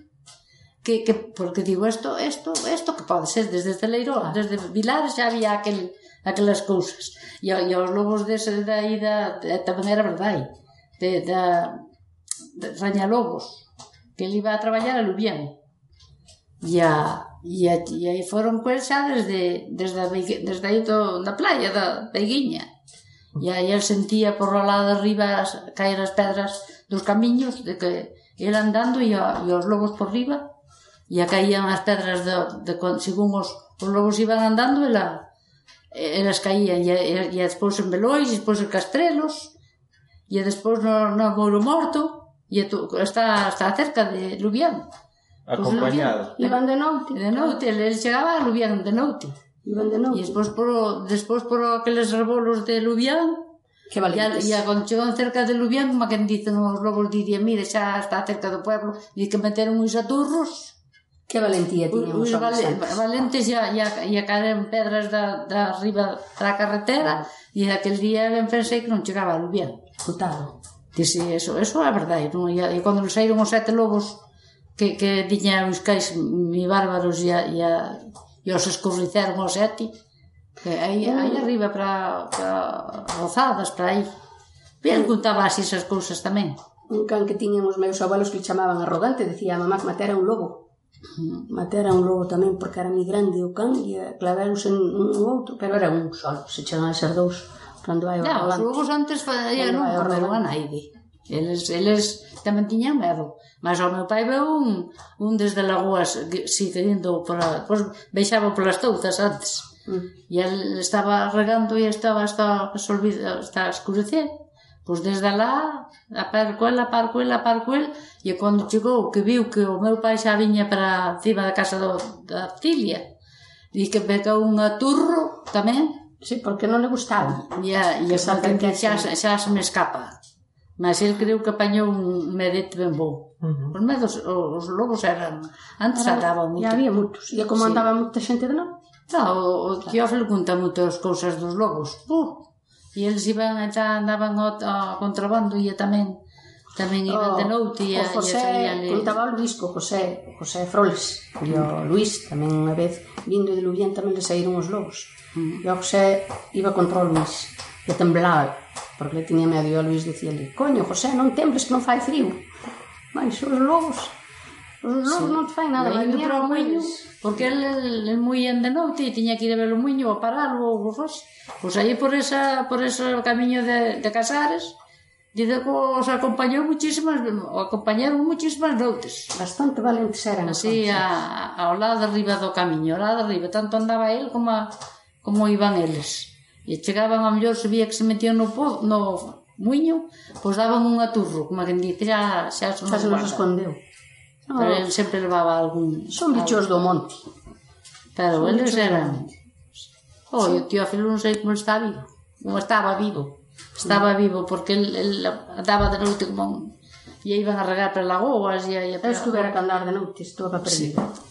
que, que porque digo isto, isto, isto que pode ser desde Celeiro, leiroa, desde Vilares xa había aquel, aquelas cousas. E, e os lobos dese aí da, tamén era verdade de, da, de Rañalobos que ele iba a traballar a Lubián. E, a, e, a, e aí foron con xa desde, desde, a, desde aí do, da playa da Beguiña e aí el sentía por lá de arriba as, caer as pedras dos camiños de que ele andando e, a, e os lobos por riba e a caían as pedras de, de, de según os, os lobos iban andando ela, elas caían e, e, e despois en Belois e despois en Castrelos e despois no, no Mouro Morto e tu, está, está cerca de Lubián. Acompañado. Pues, iban de noite. De noite, eles chegaba a Lubián de noite. Iban de noite. E despois por, despois por aqueles rebolos de Lubián Que valientes. E, a, e a, cando chegan cerca de Lubián, como que dicen os lobos, dirían mire, xa está cerca do pueblo, e que meteron uns aturros, Que valentía tiñan os homens vale, Valentes ia, ia, ia caen pedras da, da riba da carretera e aquel día ben pensei que non chegaba a luviar. Contado. Dixe, eso, eso é verdade. Non? E, e cando nos saíron os sete lobos que, que tiñan os cais mi bárbaros e, a, e, a, e os escurriceron os sete, que aí, uh. aí arriba para, para rozadas, para aí. Ben contaba así esas cousas tamén. Un can que tiñan os meus abuelos que chamaban arrogante, decía a mamá que matera un lobo Matera un lobo tamén porque era moi grande o can e clavaronse un outro, pero era un sol, se chegan a ser dous. Cando vai o ya, os lobos antes fallaron por unha naide. Eles, eles tamén tiñan medo. Mas o meu pai veu un, un desde Lagoas, si pola, pois, veixaba polas touzas antes. Mm. E ele estaba regando e estaba hasta, hasta, hasta escurecer Pois desde lá, a Parcuel, a Parcuel, a Parcuel, e cando chegou, que viu que o meu pai xa viña para cima da casa do, da Tilia, e que pegou un aturro tamén. Sí, porque non le gustaba. E, a, e a, que xa, xa se me escapa. Mas el creu que apañou un medete ben bo. Uh -huh. Os medos, os lobos eran... Antes Era, andaban moito. E había moitos. E como sí. andaba moita xente de novo? Ah, o, o claro. Teófilo conta moitas cousas dos lobos. Uh, e eles iban allá, andaban o, o contrabando e tamén tamén iban o, de noite e, o José, contaba o Luís co José, o José Froles e o Luís tamén unha vez vindo de Lubián tamén le saíron os lobos. Mm. E o José iba contra o Luís e temblaba porque le tiña medo e o Luís dicíale, coño José non tembles que non fai frío. Mais os lobos. Non, sí. non te fai nada, vai viñer ao muiño, porque el, el muían de noite e tiña que ir a ver o muiño a parar ou o fos. Pois aí por esa por ese camiño de, de Casares, Dice que os acompañou muchísimas, acompañaron muchísimas noites, Bastante valentes eran. Así, a, ao lado de arriba do camiño, ao lado de arriba. Tanto andaba el como, a, como iban eles. E chegaban a mellor, se vía que se metían no, po, no muiño, pois daban un aturro, como que dice, xa, xa, xa se nos escondeu. Pero oh. el sempre levaba algún... Son bichos do monte. Pero Son eles eran... Oh, sí. o tío Afilo non sei como está vivo. Non estaba vivo. Estaba mm. vivo porque el, el andaba de noite como un... E iban a regar para lagoas e... e Eu estuvera que andar de noite, estaba perdido. Sí.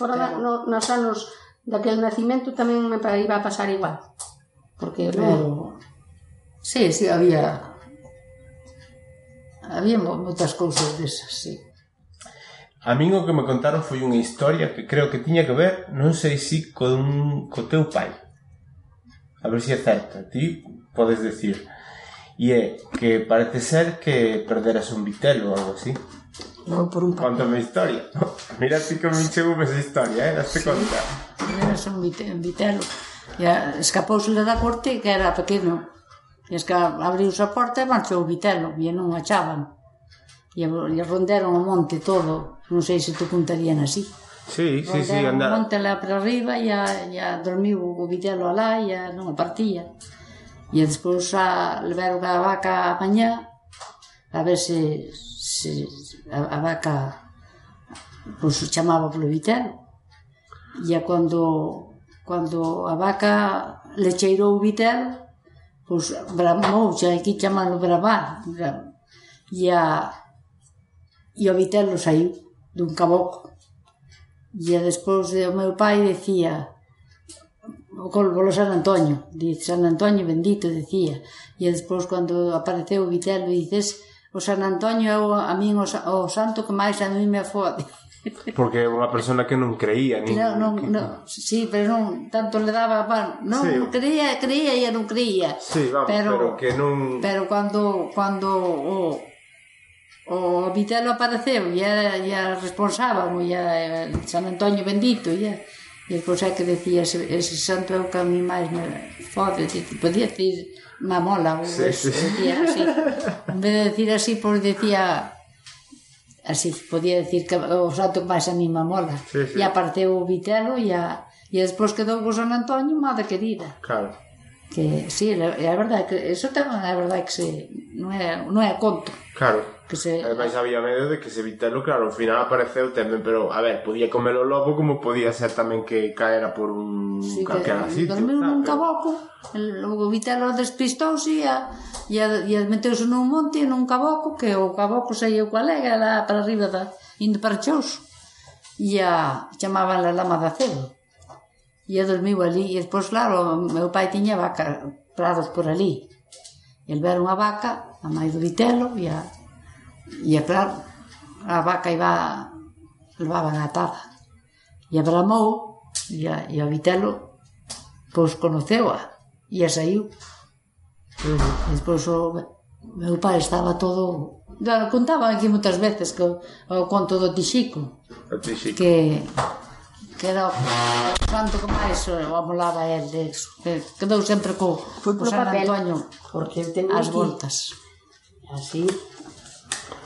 Fora Pero... no, nos anos daquel nacimento tamén me iba a pasar igual. Porque no... Pero... Sí, sí, había había moitas cousas desas, sí. A min o que me contaron foi unha historia que creo que tiña que ver, non sei si con co teu pai. A ver se si é certa. ti podes decir. E é que parece ser que perderas un vitelo ou algo así. Non por un papel. Contame historia. [LAUGHS] Mira ti que me chegou esa historia, eh? Daste sí. conta. Perderas un vitelo. vitelo. E escapouse da corte que era pequeno Tes que abriuse a porta e marchou o vitelo, e non achaban. E lle ronderon o monte todo, non sei se te contarían así. Sí, sí, sí, andaba. Monte lá para arriba e a, e a dormiu o vitelo alá e a, non a partía. E despois a levaron a vaca a mañá a ver se, se a, a vaca pois, chamaba polo vitelo. E a, cando, cando a vaca le cheirou o vitelo, pois bramou, xa aquí chamalo bramar, e a, e o vitelo saiu dun caboco. E despois o meu pai decía, o colbolo San Antonio, dice San Antonio bendito, decía. E despois cando apareceu o vitelo, dices, o San Antonio é o, a min o, o santo que máis a mí me afode. [LAUGHS] Porque é unha persona que non creía nin, claro, non, que... non, ah. sí, pero non tanto le daba pan non sí. creía, creía e non creía. Sí, vamos, pero, pero que non pero cando, cando o, o Vitelo apareceu e era, e era responsable e eh, era San Antonio bendito e, e pois é que decía ese, ese santo é o que a mí máis me fode podía decir mamola ou sí, eso, sí. decía así. En vez de decir así, pois pues, decía así podía decir que o santo máis a mí mamola. Sí, sí. E apareceu o vitelo e, a, e despois quedou con San Antonio, madre querida. Claro. Que, sí, é verdade, que eso tamén é verdade que se, non, é, non é conto. Claro. Que se... E máis había medo de que se vitelo, claro, ao final apareceu tamén, pero, a ver, podía comer o lobo como podía ser tamén que caera por un sí, calquera sitio. Dormiu nun caboco, el, o vitelo despistouse e, e, e meteuse nun monte, nun caboco, que o caboco sei o cual é, era para arriba da, indo para Chous. E a, chamaban a lama da cedo. E a dormiu ali, e despois, claro, meu pai tiña vaca, prados por ali. E el ver unha vaca, a máis do vitelo, e a E claro, a vaca iba, levaban atada. E a bramou, e a, e a vitelo, pois conoceu-a, e a saiu. Pois, despois o meu pai estaba todo... Claro, contaban aquí moitas veces que o, o conto do Tixico. O Tixico. Que, que era o santo que máis o amolaba el de, que quedou sempre co, Foi co San papel, Antonio porque as voltas así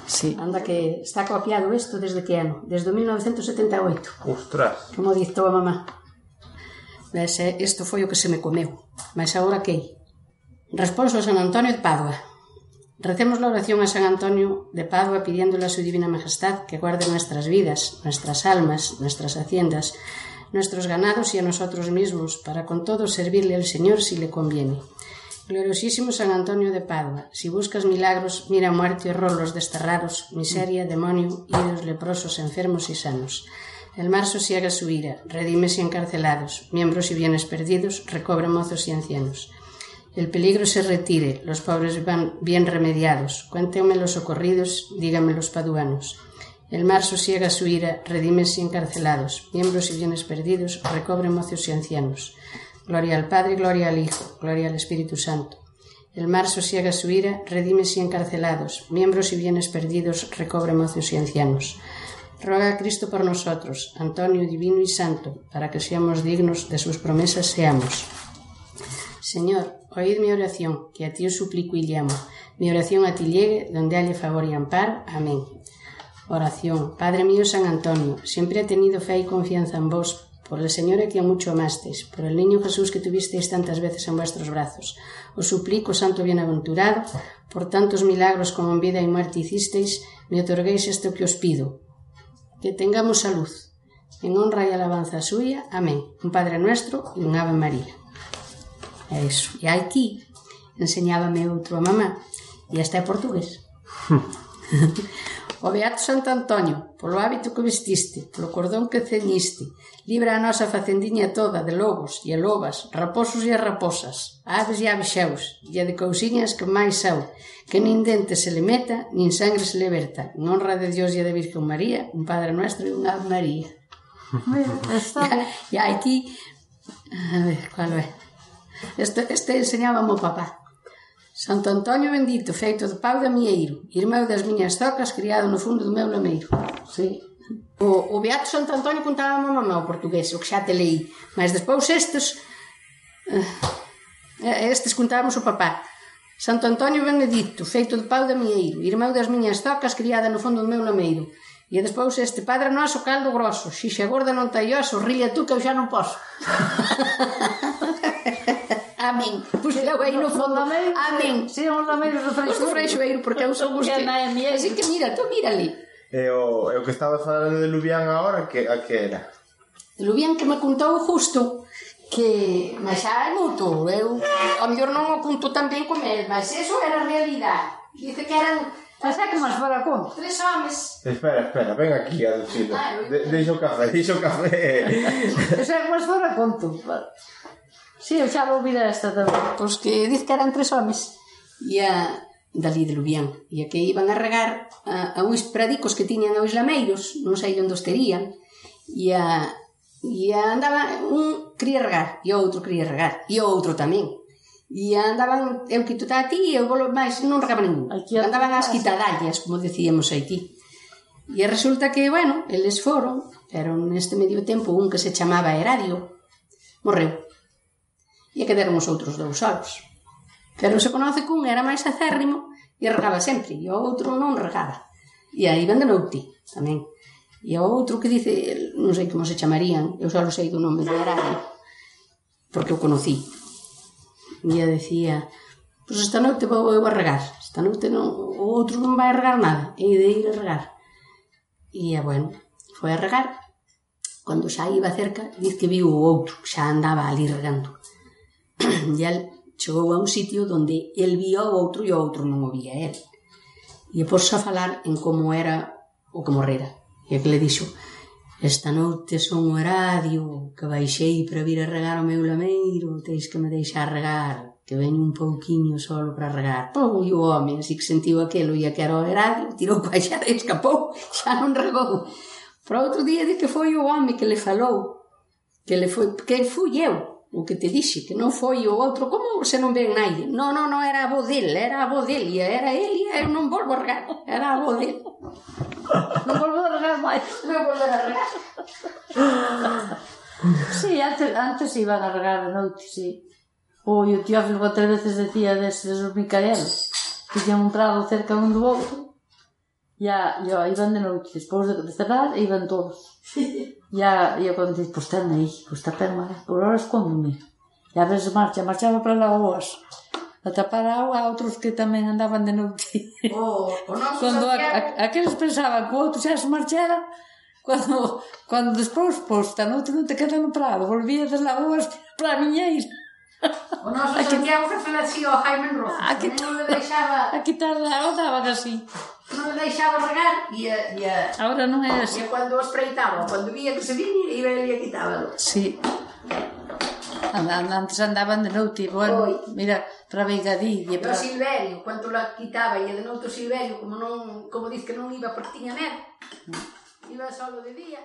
Sí. Anda que está copiado isto desde que ano? Desde 1978. Ostras. Como dictou a mamá. Mas isto eh, foi o que se me comeu. Mas agora que? Responso a San Antonio de Padua. Recemos la oración a San Antonio de Padua pidiéndole a su Divina Majestad que guarde nuestras vidas, nuestras almas, nuestras haciendas, nuestros ganados y a nosotros mismos, para con todo servirle al Señor si le conviene. Gloriosísimo San Antonio de Padua, si buscas milagros, mira muerte y horror los desterrados, miseria, demonio, idos, leprosos, enfermos y sanos. El mar sosiega su ira, redimes y encarcelados, miembros y bienes perdidos, recobre mozos y ancianos. El peligro se retire, los pobres van bien remediados, cuéntenme los socorridos, díganme los paduanos. El mar sosiega su ira, redimes y encarcelados, miembros y bienes perdidos, recobre mozos y ancianos. Gloria al Padre, gloria al Hijo, gloria al Espíritu Santo. El mar sosiega su ira, redimes y encarcelados, miembros y bienes perdidos, recobre mozos y ancianos. Roga a Cristo por nosotros, Antonio divino y santo, para que seamos dignos de sus promesas seamos. Señor, oíd mi oración, que a ti os suplico y llamo. Mi oración a ti llegue, donde haya favor y amparo. Amén. Oración. Padre mío San Antonio, siempre he tenido fe y confianza en vos, por el Señor a quien mucho amasteis, por el niño Jesús que tuvisteis tantas veces en vuestros brazos. Os suplico, Santo Bienaventurado, por tantos milagros como en vida y muerte hicisteis, me otorguéis esto que os pido. Que tengamos salud. En honra y alabanza suya. Amén. Un Padre nuestro y un Ave María. É iso. E aquí enseñábame outro a mamá e este é portugués. [LAUGHS] O Beato Santo Antonio, polo hábito que vestiste, polo cordón que ceñiste, libra a nosa facendiña toda de lobos e a lobas, raposos e a raposas, aves e abexeus, e a de cousiñas que máis sau, que nin dente se le meta, nin sangre se le verta, en honra de Dios e de Virgen María, un Padre Nuestro e unha Ave María. Está... E, e aí ti... A ver, cual é? Este, este enseñaba o papá. Santo Antonio bendito, feito do pau da Mieiro, irmão das miñas zocas, criado no fundo do meu lameiro. Sí. O, o Beato Santo Antonio contaba mamá o portugués, o que xa te leí. Mas despois estes... Eh, eh, estes contábamos o papá. Santo Antonio Benedicto, feito do pau da Mieiro, irmão das miñas zocas, criada no fundo do meu lameiro. E despois este padre noso caldo grosso, xixa gorda non taioso, rilla tú que eu xa non posso. [LAUGHS] Amén. Pusera aí no fondo. Amén. Si, os lameiros do freixoeiro. Os do freixoeiro, porque eu sou os que... Así que mira, tú mira ali. E o, e o que estaba falando de Lubián agora, que, a que era? Lubián que me contou justo que, mas xa é moito, eu ao mellor non o conto tan ben como el, mas eso era realidade. Dice que eran Mas é que máis fora con? Tres homes. Espera, espera, ven aquí a decirlo. Ah, de, deixa o café, deixa o café. Mas é que máis fora conto. Sí, eu xa vou vir esta tamén. Pois que diz que eran tres homes. E a dali de Lubián. E a que iban a regar a, a uns pradicos que tiñan aos lameiros, non sei onde os terían, e a, e a andaba un cría regar, e outro cría regar, e outro tamén. E andaban, eu quito a ti, e eu volo máis, non regaba ningún. Aquí andaban as quitadallas, como decíamos aquí. E resulta que, bueno, eles foron, pero neste medio tempo un que se chamaba Heradio, morreu e quedaron que deron os outros dous solos. Pero se conoce cun era máis acérrimo e regaba sempre, e o outro non regaba. E aí van o ti, tamén. E o outro que dice, non sei como se chamarían, eu só sei do nome de Arario, porque o conocí. E ela decía, pois esta noite vou eu a regar, esta noite non, o outro non vai regar nada, e de ir a regar. E, bueno, foi a regar, cando xa iba cerca, diz que viu o outro, xa andaba ali regando. [CLEARS THROAT] e el chegou a un sitio onde el vía o outro e o outro non o vía el. E pôs a falar en como era o que morrera. E que le dixo, esta noite son o eradio que baixei para vir a regar o meu lameiro, teis que me deixar regar, que ven un pouquiño solo para regar. Pum, e o home, así que sentiu aquelo e que era o eradio, tirou para xa e escapou, xa non regou. Para outro día de que foi o home que le falou, que le foi, que fui eu, o que te dixe, que non foi o outro, como se non ven naide? Non, non, non, era a voz del, era a voz del, era ele, eu non volvo a regar, era a voz del. Non volvo a regar máis, non volvo a regar. sí, antes, antes iban a regar a noite, sí. O, e o Teófilo tres veces decía deses os Micael, que tiñan un prado cerca un do outro, e, a, e a, iban de noite, despois de, de cerrar, iban todos ya, ya cuando dices, pues ten aí, pues tapen, vale, eh". por ahora escóndome. E a veces marcha, marchaba para Lagoas, a tapar a agua a outros que tamén andaban de noite. Oh, o noso Cando a, a, aqueles pensaban que o outro xa se marchara, cando, cando despois, pois, da noite non te queda no prado, volvía das Lagoas para a miñeira. O noso aquí, Santiago que fala así Jaime Rojo. Aquí, non le deixaba... Aquí tardaba, daba así. Non le deixaba regar e a, e a... Ahora non é así. E cando espreitaba, cando vía que se vinha, iba e quitábalo. Sí. Antes andaban de noite, bueno, Oi. mira, para Veigadilla. Para... Silverio, quanto la quitaba, e de noite o Silverio, como non, como diz que non iba porque tiña medo, mm. iba solo de día.